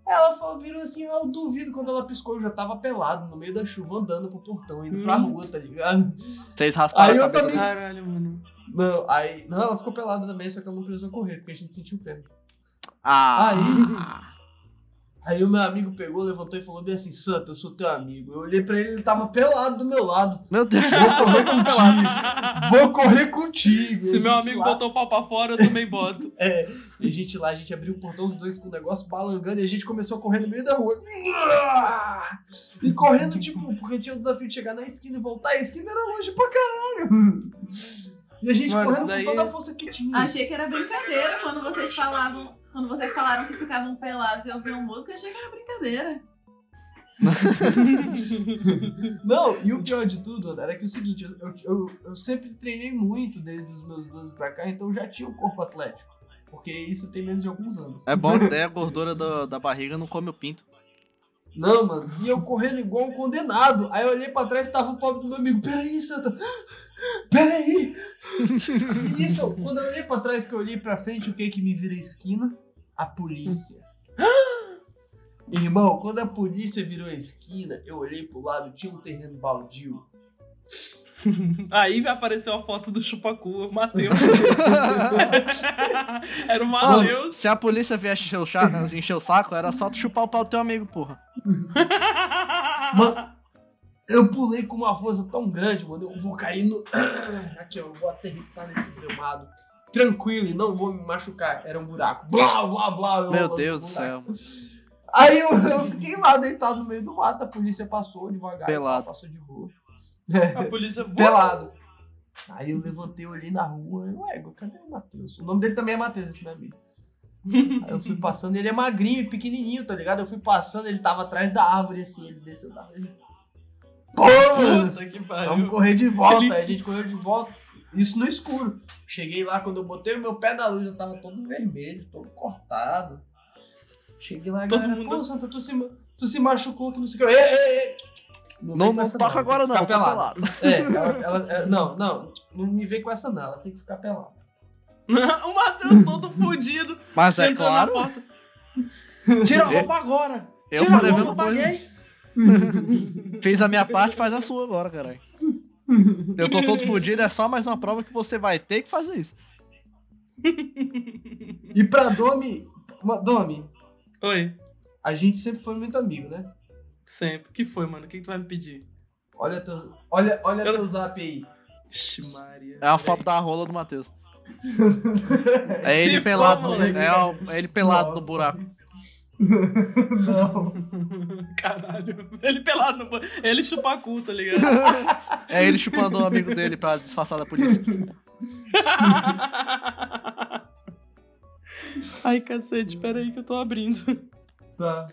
S4: Ela falou, virou assim, ah, eu duvido. Quando ela piscou, eu já tava pelado, no meio da chuva, andando pro portão, indo pra
S2: Hum.
S4: rua, tá ligado?
S1: Vocês rasparam
S4: Aí
S1: a
S4: eu
S1: cabeça.
S4: também-
S2: Caralho, mano.
S4: Não, aí. Não, ela ficou pelada também, só que ela não precisou correr, porque a gente sentiu pena.
S1: Ah,
S4: Aí o meu amigo pegou, levantou e falou bem assim, Santa, eu sou teu amigo. Eu olhei pra ele, ele tava pelado do meu lado.
S1: meu Deus.
S4: Vou correr *laughs* contigo. Vou correr contigo.
S2: Se meu amigo
S4: lá-
S2: botou o pau pra fora, eu também boto. *laughs*
S4: É, e a gente lá, a gente abriu o portão, os dois com o negócio balangando, e a gente começou a correr no meio da rua. E correndo, tipo, porque tinha o desafio de chegar na esquina e voltar, e a esquina era longe pra caralho. E a gente
S2: Mano,
S4: correndo
S2: daí
S4: com toda a
S2: é-
S4: força que tinha.
S3: Achei que era brincadeira quando vocês falavam. Quando vocês falaram que ficavam pelados e ouviam música, achei que era brincadeira. *laughs*
S4: Não, e o pior de tudo era que é o seguinte, eu, eu, eu, sempre treinei muito desde os meus 12 pra cá, então eu já tinha um corpo atlético. Porque isso tem menos de alguns anos.
S1: É bom *laughs* que daí a gordura da, da barriga não come o pinto.
S4: Não, mano, e eu correndo igual um condenado. Aí eu olhei pra trás e tava o pobre do meu amigo. Peraí, Santa! Peraí! E nisso, quando eu olhei pra trás, que eu olhei pra frente, o que que me vira a esquina? A polícia. Irmão, quando a polícia virou a esquina, eu olhei pro lado, tinha um terreno baldio.
S2: Aí apareceu a foto do chupacu, o Matheus. *laughs* Era o Matheus.
S1: se a polícia vier encher o, cha- encher o saco, era só tu chupar o pau do teu amigo, porra.
S4: Mano, eu pulei com uma força tão grande, mano. Eu vou cair no. *clears throat* Aqui, ó, eu vou aterrissar nesse gramado. Tranquilo e não vou me machucar. Era um buraco. Blá, blá, blá. eu
S1: Meu Deus do céu.
S4: Aí eu, eu fiquei lá deitado no meio do mato. A polícia passou devagar.
S1: Pelado.
S4: Passou de boa.
S2: A polícia *laughs*
S4: Pelado. Aí eu levantei, olhei na rua. Eu, ué, cadê o Matheus? O nome dele também é Matheus, esse meu amigo. Aí eu fui passando, ele é magrinho e pequenininho, tá ligado? Eu fui passando, ele tava atrás da árvore assim, ele desceu da árvore. Pô, mano!
S2: Puta que
S4: Vamos correr de volta.
S2: Ele-
S4: Aí a gente correu de volta. Isso no escuro. Cheguei lá, quando eu botei o meu pé na luz, eu tava todo vermelho, todo cortado. Cheguei lá,
S2: Todo
S4: galera,
S2: mundo-
S4: pô, Santa, tu se, tu se machucou que não sei o que. Ei, ei, ei.
S1: Não, não
S4: essa
S1: toca
S4: tem
S1: agora
S4: que
S1: não,
S4: ficar pelada.
S1: pelado.
S4: É, ela, ela- é, não, não, não me vem com essa não, ela tem que ficar pelada. *laughs*
S2: o Matheus todo fudido.
S1: Mas é claro.
S2: Tira a roupa agora.
S1: eu
S2: Tira a roupa, paguei. *laughs*
S1: fiz a minha parte, faz a sua agora, caralho. Eu tô todo fudido, é só mais uma prova que você vai ter que fazer isso. *laughs*
S4: E pra Domi, Domi,
S2: Oi.
S4: a gente sempre foi muito amigo, né?
S2: Sempre. O que foi, mano? O que, que tu vai me pedir?
S4: Olha teu, olha, olha
S2: Eu-
S4: teu zap aí.
S2: Ixi, Maria.
S1: É a foto da rola do Matheus. *laughs* É ele
S2: Se
S1: pelado,
S2: for,
S1: no, é, é ele pelado no
S4: Nossa.
S1: buraco.
S4: Não. *laughs*
S2: Caralho. Ele pelado no... ba- Ele chupa cu, tá ligado? *laughs*
S1: É ele chupando o amigo dele pra disfarçar da polícia. *laughs*
S2: Ai, cacete, peraí que eu tô abrindo.
S4: Tá.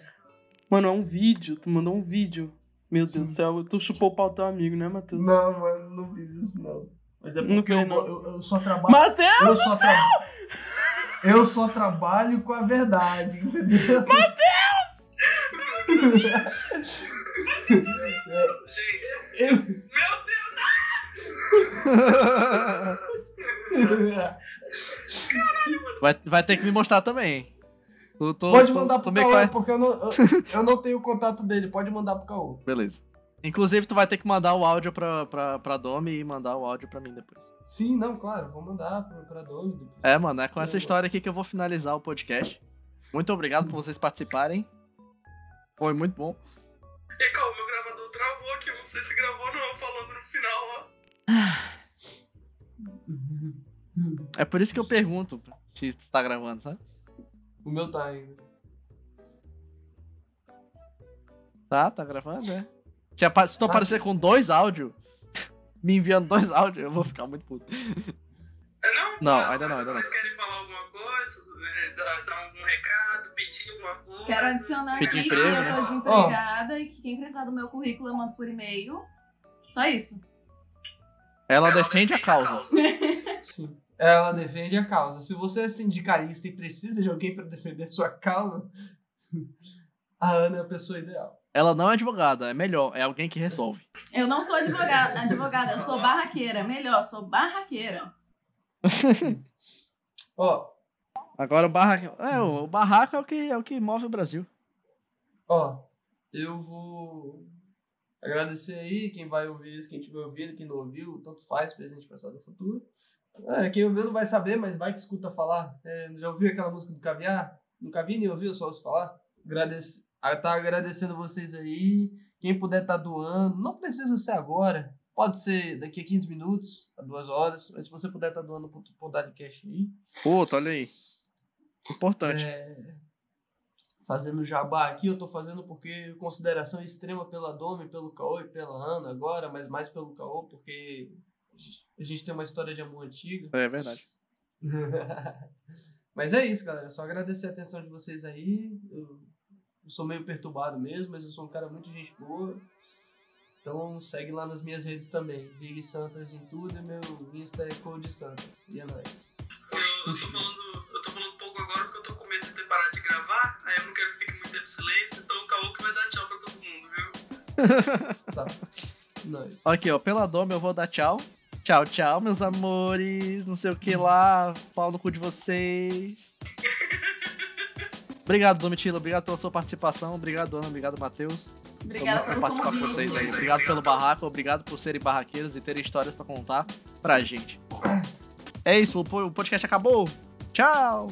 S2: Mano, é um vídeo. Tu mandou um vídeo. Meu
S4: Sim.
S2: Deus do céu, tu chupou o pau do teu amigo, né, Matheus?
S4: Não, mano, não fiz isso não. Mas é porque eu, eu, eu só trabalho.
S2: Matheus!
S4: Eu só, tra... eu só trabalho com a verdade, entendeu?
S5: Gente,
S4: Eu...
S1: Vai, vai ter que me mostrar também. Tu- tu-
S4: Pode mandar
S1: tu
S4: pro
S1: conhe-
S4: porque eu não, eu, eu não tenho o contato dele. Pode mandar pro Caô.
S1: Beleza. Inclusive, tu vai ter que mandar o áudio pra, pra, pra Domi e mandar o áudio pra mim depois.
S4: Sim, não, claro, vou mandar pra, pra Domi. depois.
S1: É, mano, é com essa história aqui que eu vou finalizar o podcast. Muito obrigado por vocês participarem. Foi muito bom.
S5: e calma, meu gravador travou aqui. Não sei se gravou não, falando no final, ó.
S1: É por isso que eu pergunto se tu tá gravando, sabe?
S4: O meu tá ainda.
S1: Tá, tá gravando, é. Se, apa- se tu aparecer com dois áudios, *laughs* me enviando dois áudios, eu vou ficar muito puto.
S5: Não?
S1: Não,
S5: Mas
S1: ainda não, ainda não.
S5: vocês querem falar alguma coisa, é, dar, dar algum recado, pedir alguma coisa.
S3: Quero adicionar aqui que eu
S1: né?
S3: tô desempregada e que quem precisar do meu currículo eu mando por e-mail. Só isso.
S1: Ela,
S5: Ela
S1: defende a causa. *laughs*
S4: Sim. Ela defende a causa. Se você é sindicalista e precisa de alguém pra defender sua causa, *laughs* a Ana é a pessoa ideal.
S1: Ela não é advogada, é melhor, é alguém que resolve.
S3: Eu não sou advogada, advogada eu sou barraqueira. Melhor, sou barraqueira. *laughs*
S4: Ó,
S1: Agora o barraco. É, o o barraco é o que, é o que move o Brasil.
S4: Ó, eu vou agradecer aí quem vai ouvir isso, quem tiver ouvido, quem não ouviu, tanto faz, presente, passado e futuro. É, quem ouviu não vai saber, mas vai que escuta falar. É, já ouviu aquela música do Caviar? Nunca vi nem ouviu, só ouço falar. Agradece... Tá agradecendo vocês aí. Quem puder tá doando, não precisa ser agora. Pode ser daqui a 15 minutos, a duas horas. Mas se você puder tá doando pro, pro Dadcast aí.
S1: Puta, olha aí. Importante.
S4: É, fazendo jabá aqui, eu tô fazendo porque consideração extrema pela Domi, pelo Caô e pela Ana agora, mas mais pelo Caô, porque a gente tem uma história de amor antiga.
S1: É, verdade. *laughs*
S4: mas é isso, galera. Só agradecer a atenção de vocês aí. Eu, eu sou meio perturbado mesmo, mas eu sou um cara muito gente boa. Então segue lá nas minhas redes também. Big Santas em tudo e meu Insta é Code Santas. E é nóis.
S5: Eu, eu, tô falando, eu tô falando pouco agora porque eu tô com medo de ter parado de gravar, aí eu não quero que fique muito tempo em silêncio, então o Caô que vai dar tchau pra todo mundo, viu? *laughs* *laughs*
S4: Tá. Nóis.
S1: Aqui, ó, pela Dome eu vou dar tchau. Tchau, tchau, meus amores. Não sei o que lá. Pau no cu de vocês. *laughs* Obrigado, Domitila. Obrigado pela sua participação. Obrigado, Ana. Obrigado, Matheus.
S3: Obrigada
S1: por participar com vocês aí. Obrigado pelo barraco. Obrigado por serem barraqueiros e terem histórias pra contar pra gente. É isso, o podcast acabou. Tchau!